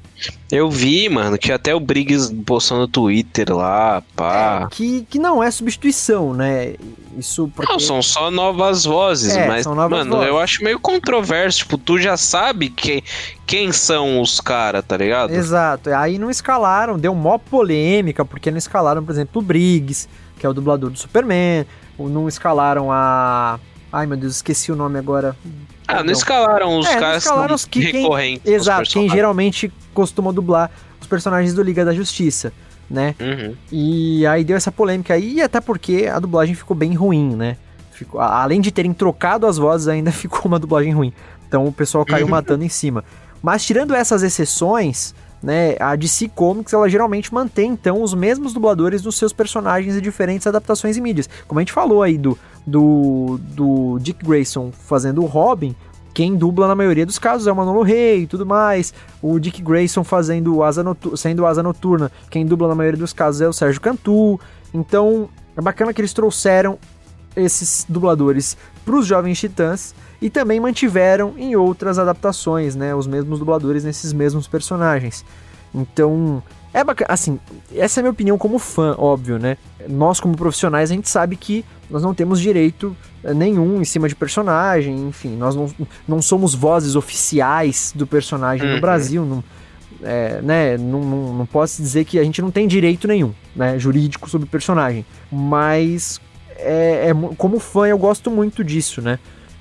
Eu vi, mano, tinha até o Briggs postando no Twitter lá, pá. Que, que não é substituição, né? Isso porque... Não, são só novas vozes, É, mas, são novas mano, vozes. eu acho meio controverso. Tipo, tu já sabe quem, quem são os caras, tá ligado? Exato. Aí não escalaram, deu mó polêmica, porque não escalaram, por exemplo, o Briggs, que é o dublador do Superman. Não escalaram a. Ai meu Deus, esqueci o nome agora. Ah, não escalaram os É, caras escalaram os que- recorrentes. Exato, quem geralmente costuma dublar os personagens do Liga da Justiça, né? Uhum. E aí deu essa polêmica aí, e até porque a dublagem ficou bem ruim, né? Ficou, além de terem trocado as vozes, ainda ficou uma dublagem ruim. Então o pessoal caiu Uhum. matando em cima. Mas tirando essas exceções, né, a DC Comics ela geralmente mantém então os mesmos dubladores dos seus personagens em diferentes adaptações e mídias. Como a gente falou aí do, do, do Dick Grayson fazendo o Robin, quem dubla na maioria dos casos é o Manolo Rey e tudo mais. O Dick Grayson fazendo asa sendo asa noturna, quem dubla na maioria dos casos é o Sérgio Cantu. Então, é bacana que eles trouxeram esses dubladores para os Jovens Titãs e também mantiveram em outras adaptações, né, os mesmos dubladores nesses mesmos personagens. Então, é bacana, assim, essa é a minha opinião como fã, óbvio, né? Nós como profissionais a gente sabe que nós não temos direito eh, nenhum em cima de personagem, enfim, nós não, não somos vozes oficiais do personagem no Uhum. Brasil, não, é, né, não, não, não posso dizer que a gente não tem direito nenhum, né, jurídico sobre o personagem, mas é, é como fã eu gosto muito disso, né,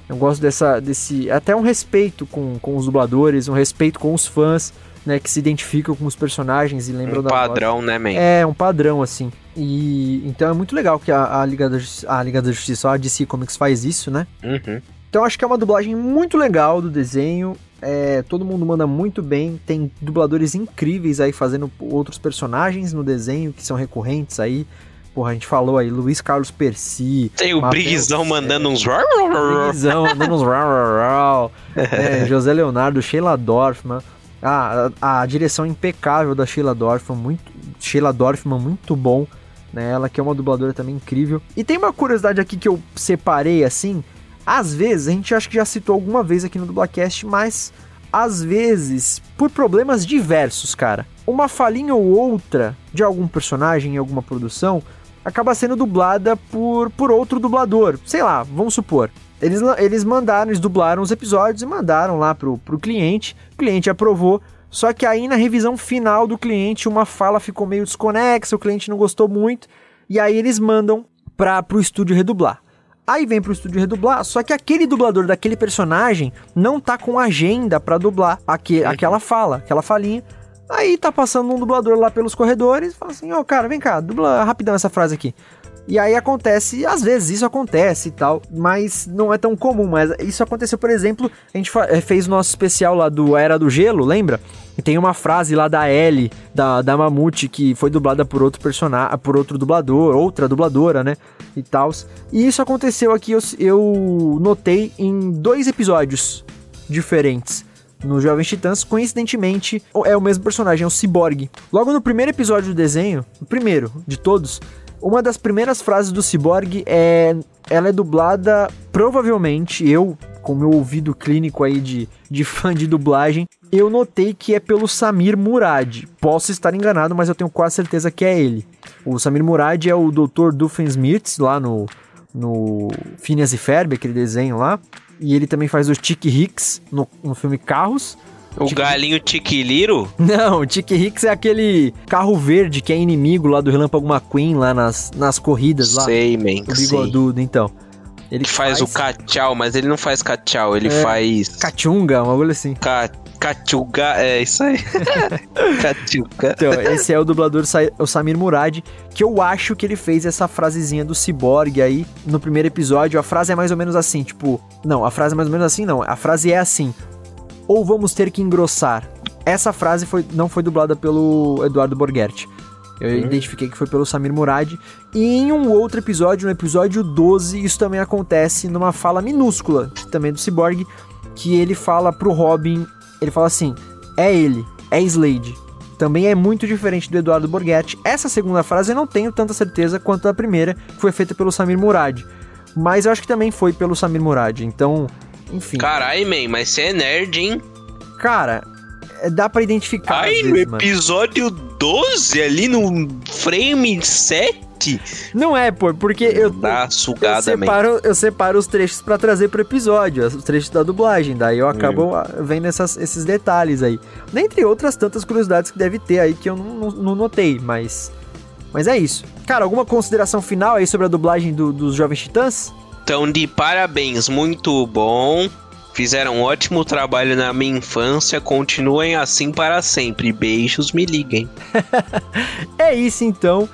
eu gosto dessa, desse, até um respeito com, com os dubladores, um respeito com os fãs, né, que se identificam com os personagens e lembram Um da voz. padrão, né, man? É, um padrão, assim. E então é muito legal que a, a Liga, da, Justi- a Liga da Justiça, a DC Comics faz isso, né? Uhum. Então acho que é uma dublagem muito legal do desenho. É, todo mundo manda muito bem. Tem dubladores incríveis aí fazendo outros personagens no desenho que são recorrentes aí. Porra, a gente falou aí, Luiz Carlos Percy. Tem o Mabel Briggsão mandando uns. Briguizão, mandando uns. É, José Leonardo, Sheila Dorfman. A, a direção impecável da Sheila Dorfman, muito, Sheila Dorfman, muito bom. Né? Ela que é uma dubladora também incrível. E tem uma curiosidade aqui que eu separei assim. Às vezes, a gente acha que já citou alguma vez aqui no Dublacast, mas às vezes, por problemas diversos, cara, uma falinha ou outra de algum personagem em alguma produção acaba sendo dublada por, por outro dublador. Sei lá, vamos supor. Eles, eles mandaram, eles dublaram os episódios e mandaram lá pro, pro cliente. O cliente aprovou. Só que aí na revisão final do cliente, uma fala ficou meio desconexa, o cliente não gostou muito. E aí eles mandam para pro estúdio redublar. Aí vem pro estúdio redublar, só que aquele dublador daquele personagem não tá com agenda pra dublar aque, aquela fala, aquela falinha. Aí tá passando um dublador lá pelos corredores, fala assim: "Ó, cara, vem cá, dubla rapidão essa frase aqui". E aí acontece, às vezes isso acontece e tal, mas não é tão comum. Mas isso aconteceu, por exemplo, a gente eh, fez o nosso especial lá do Era do Gelo, lembra? E tem uma frase lá da Ellie, da, da Mamute, que foi dublada por outro personagem, por outro dublador, outra dubladora, né? E tal. E isso aconteceu aqui, eu, eu notei em dois episódios diferentes no Jovens Titãs, coincidentemente, é o mesmo personagem, é o Cyborg. Logo no primeiro episódio do desenho, o primeiro de todos, uma das primeiras frases do Cyborg é. Ela é dublada, provavelmente, eu, com meu ouvido clínico aí de, de fã de dublagem, eu notei que é pelo Samir Murad. Posso estar enganado, mas eu tenho quase certeza que é ele. O Samir Murad é o Dr. Doofenshmirtz, lá no, no Phineas e Ferb, aquele desenho lá. E ele também faz o Chick Hicks no, no filme Carros. O galinho Tiquiliro? Não, o Hicks é aquele carro verde que é inimigo lá do Relâmpago McQueen, lá nas, nas corridas lá. Sei, man. O sei. bigodudo, então. Ele Que faz, o cachau, mas ele não faz cachau, ele É, faz. Cachunga, uma coisa assim. Ca... Cachuga, é isso aí. Cachuga. Então, esse é o dublador o Samir Murad, que eu acho que ele fez essa frasezinha do ciborgue aí no primeiro episódio. A frase é mais ou menos assim, tipo, não, a frase é mais ou menos assim, não. A frase é assim: ou vamos ter que engrossar. Essa frase foi, não foi dublada pelo Eduardo Borghetti. Eu identifiquei que foi pelo Samir Murad. E em um outro episódio, no episódio 12, isso também acontece numa fala minúscula, também do Cyborg, que ele fala pro Robin, ele fala assim: "É ele, é Slade". Também é muito diferente do Eduardo Borghetti. Essa segunda frase eu não tenho tanta certeza quanto a primeira, que foi feita pelo Samir Murad. Mas eu acho que também foi pelo Samir Murad. Então, enfim. Carai, man, mas você é nerd, hein? Cara, dá pra identificar. Aí às no vezes, mano. episódio 12, ali no frame 7, Não é, pô, porque eu, dá eu, sugada, man. separo, eu separo os trechos pra trazer pro episódio, os trechos da dublagem, daí eu acabo ah, vendo essas- esses detalhes aí. Dentre outras tantas curiosidades que deve ter aí que eu não, não- não notei, mas. Mas é isso. Cara, alguma consideração final aí sobre a dublagem do- dos Jovens Titãs? Então, de parabéns, muito bom. Fizeram um ótimo trabalho na minha infância. Continuem assim para sempre. Beijos, me liguem. É isso então.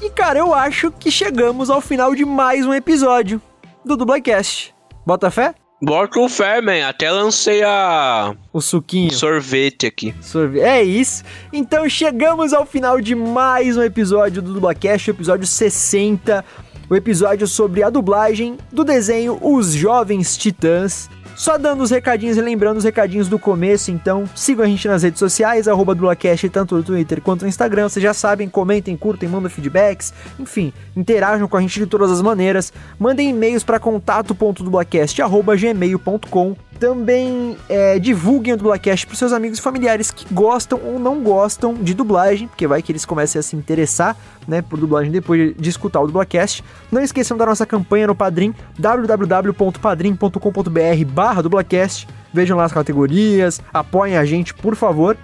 E cara, eu acho que chegamos ao final de mais um episódio do Dublecast. Bota fé? Bota o fé, man. Até lancei a O suquinho. sorvete aqui. Sorve- É isso. Então chegamos ao final de mais um episódio do Dublacast, episódio 60. O episódio sobre a dublagem do desenho Os Jovens Titãs. Só dando os recadinhos e lembrando os recadinhos do começo, então sigam a gente nas redes sociais, arroba Dublacast, tanto no Twitter quanto no Instagram. Vocês já sabem, comentem, curtem, mandem feedbacks, enfim, interajam com a gente de todas as maneiras. Mandem e-mails para contato.dublacast.gmail.com também é, divulguem o Dublacast para seus amigos e familiares que gostam ou não gostam de dublagem, porque vai que eles comecem a se interessar né, por dublagem depois de escutar o Dublacast. Não esqueçam da nossa campanha no Padrim, www.padrim.com.br barra Dublacast. Vejam lá as categorias, apoiem a gente, por favor.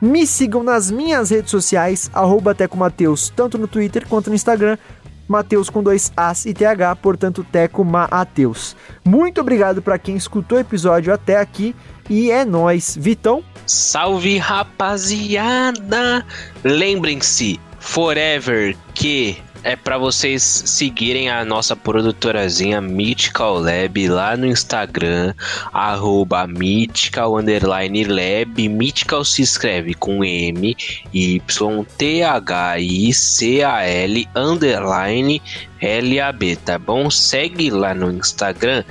Me sigam nas minhas redes sociais, arroba Mateus, tanto no Twitter quanto no Instagram. Mateus com dois As e TH, portanto Teco Mateus. Muito obrigado para quem escutou o episódio até aqui e é nóis. Vitão, Salve, rapaziada! Lembrem-se, Forever, que é pra vocês seguirem a nossa produtorazinha Mythical Lab lá no Instagram, arroba Mythical underline Lab. Mythical se escreve com M, Y, T, H, I, C, A, L, underline L, A, B, tá bom? Segue lá no Instagram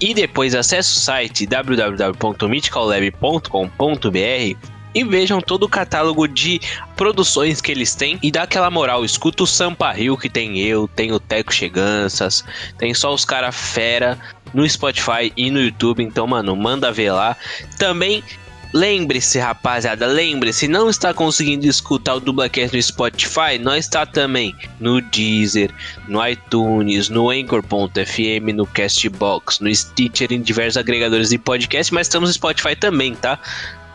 e depois acesse o site www.mythicallab.com.br e vejam todo o catálogo de produções que eles têm e dá aquela moral. Escuta o Sampa Rio que tem eu, tem o Teco Cheganças, tem só os cara fera no Spotify e no YouTube. Então, mano, manda ver lá. Também Lembre-se, rapaziada, lembre-se, não está conseguindo escutar o Dublacast no Spotify? Nós está também no Deezer, no iTunes, no Anchor.fm, no Castbox, no Stitcher, em diversos agregadores de podcast, mas estamos no Spotify também, tá?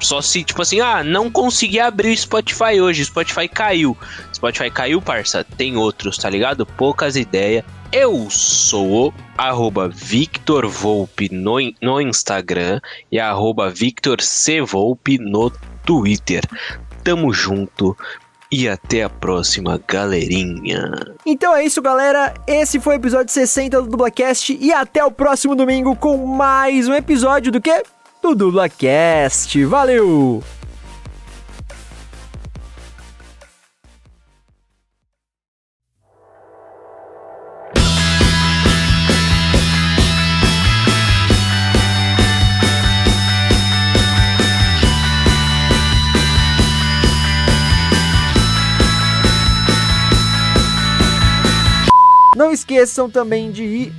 Só se, tipo assim, ah, não consegui abrir o Spotify hoje, o Spotify caiu. Spotify caiu, parça, tem outros, tá ligado? Poucas ideias. Eu sou o arroba Victor Volpe no, no Instagram e arroba Victor C. Volpe no Twitter. Tamo junto e até a próxima, galerinha. Então é isso, galera. Esse foi o episódio 60 do Dublacast e até o próximo domingo com mais um episódio do que? Do Dublacast. Valeu! Não esqueçam também de ir.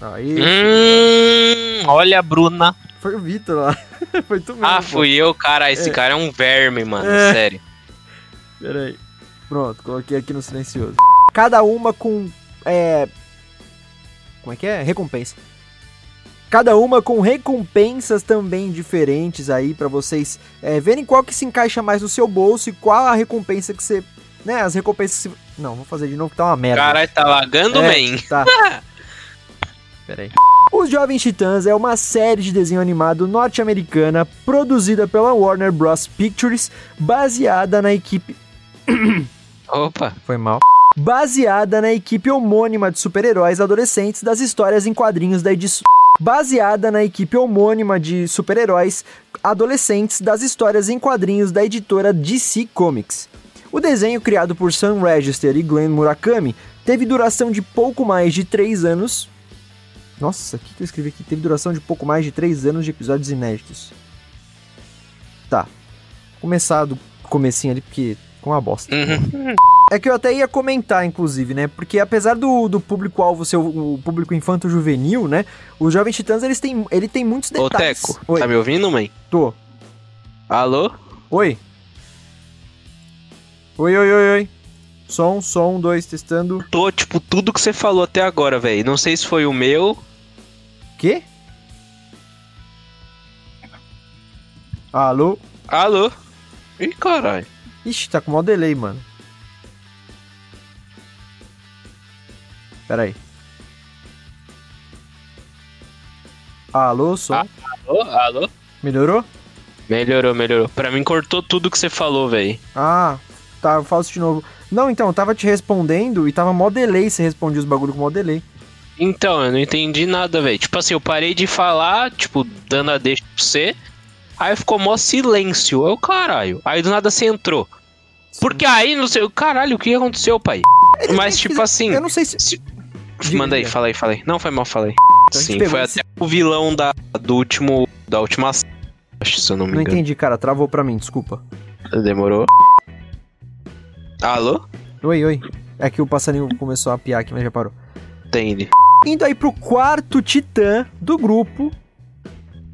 Aí, Hum, olha Bruna. Foi o Vitor lá. foi tu mesmo. Ah, pô. fui eu, cara. Esse É. cara é um verme, mano. É. Sério. Pera aí. Pronto, coloquei aqui no silencioso. Cada uma com. É. Como é que é? Recompensa. Cada uma com recompensas também diferentes aí pra vocês é, verem qual que se encaixa mais no seu bolso e qual a recompensa que você. Né, as recompensas que você. Não, vou fazer de novo que tá uma merda. Caralho, tá lagando, É, man. Tá. Pera aí. Os Jovens Titãs é uma série de desenho animado norte-americana produzida pela Warner Bros. Pictures, baseada na equipe Opa. foi mal. Baseada na equipe homônima de super-heróis adolescentes das histórias em quadrinhos da edição. Baseada na equipe homônima de super-heróis adolescentes das histórias em quadrinhos da editora DC Comics. O desenho, criado por Sam Register e Glenn Murakami, teve duração de pouco mais de 3 anos. Nossa, o que que eu escrevi aqui? Teve duração de pouco mais de 3 anos de episódios inéditos. Tá. Começar do comecinho ali, porque com uma bosta. Uhum. É que eu até ia comentar, inclusive, né? Porque apesar do, do público-alvo ser o, o público infanto-juvenil, né? Os Jovens Titãs, eles têm, ele tem muitos Ô, detalhes. Teco, Oi, tá me ouvindo, mãe? tô. Alô? Oi. Oi, oi, oi, oi. Som, som, dois, testando. Tô, tipo, tudo que você falou até agora, velho. Não sei se foi o meu. Quê? Alô? Alô? Ih, caralho. Ixi, tá com mó delay, mano. Pera aí. Alô, som? Alô? Alô? Melhorou? Melhorou, melhorou. Pra mim cortou tudo que você falou, velho. Ah, tá, eu falo isso de novo. Não, então, eu tava te respondendo e tava mó delay, você respondia os bagulho com mó delay. Então, eu não entendi nada, velho. Tipo assim, eu parei de falar, tipo, dando a deixa pra você. Aí ficou mó silêncio. Eu, caralho. Aí do nada você entrou. Porque aí, não sei, caralho, o que aconteceu, pai? Mas, tipo assim. Eu não sei se. se- Manda aí, fala aí, fala aí. Não, foi mal, fala aí. Então Sim, foi esse- até o vilão da, do último. Da última. Acho, se eu não me Não engano. entendi, cara. Travou pra mim, desculpa. Demorou. Alô? Oi, oi. É que o passarinho começou a piar aqui, mas já parou. Entendi. Indo aí pro quarto titã do grupo.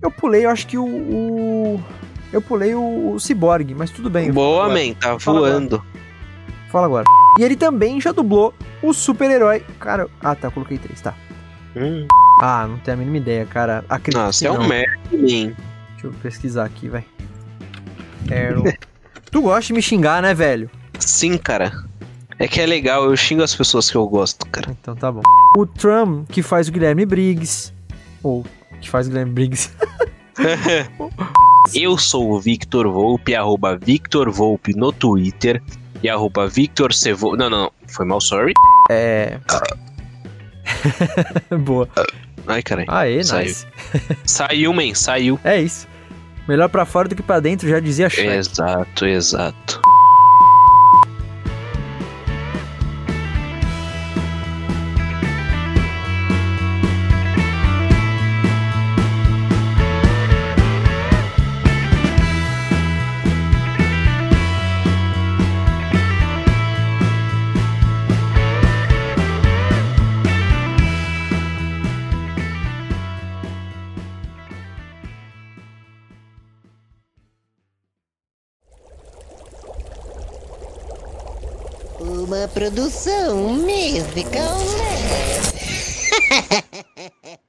Eu pulei, eu acho que o. o- Eu pulei o, o Cyborg, mas tudo bem. Boa, Agora. man, tá Fala agora. voando. Fala agora. E ele também já dublou o super-herói. Cara, ah tá, coloquei três, tá. Hum. Ah, não tenho a mínima ideia, cara. Acredito Nossa, que é um não. merda, man. Deixa eu pesquisar aqui, vai. Arrow. tu gosta de me xingar, né, velho? Sim, cara. É que é legal, eu xingo as pessoas que eu gosto, cara. Então tá bom. O Trum, que faz o Guilherme Briggs. Ou que faz o Guilherme Briggs. Eu sou o Victor Volpe, arroba Victor Volpe no Twitter e arroba Victor Cevo... Não, não, foi mal, sorry. É. Boa. Ai, caralho. Aê, Saiu. nice. Saiu, man, saiu. É isso. Melhor pra fora do que pra dentro, já dizia Shrek. Exato, exato. produção musical. Né?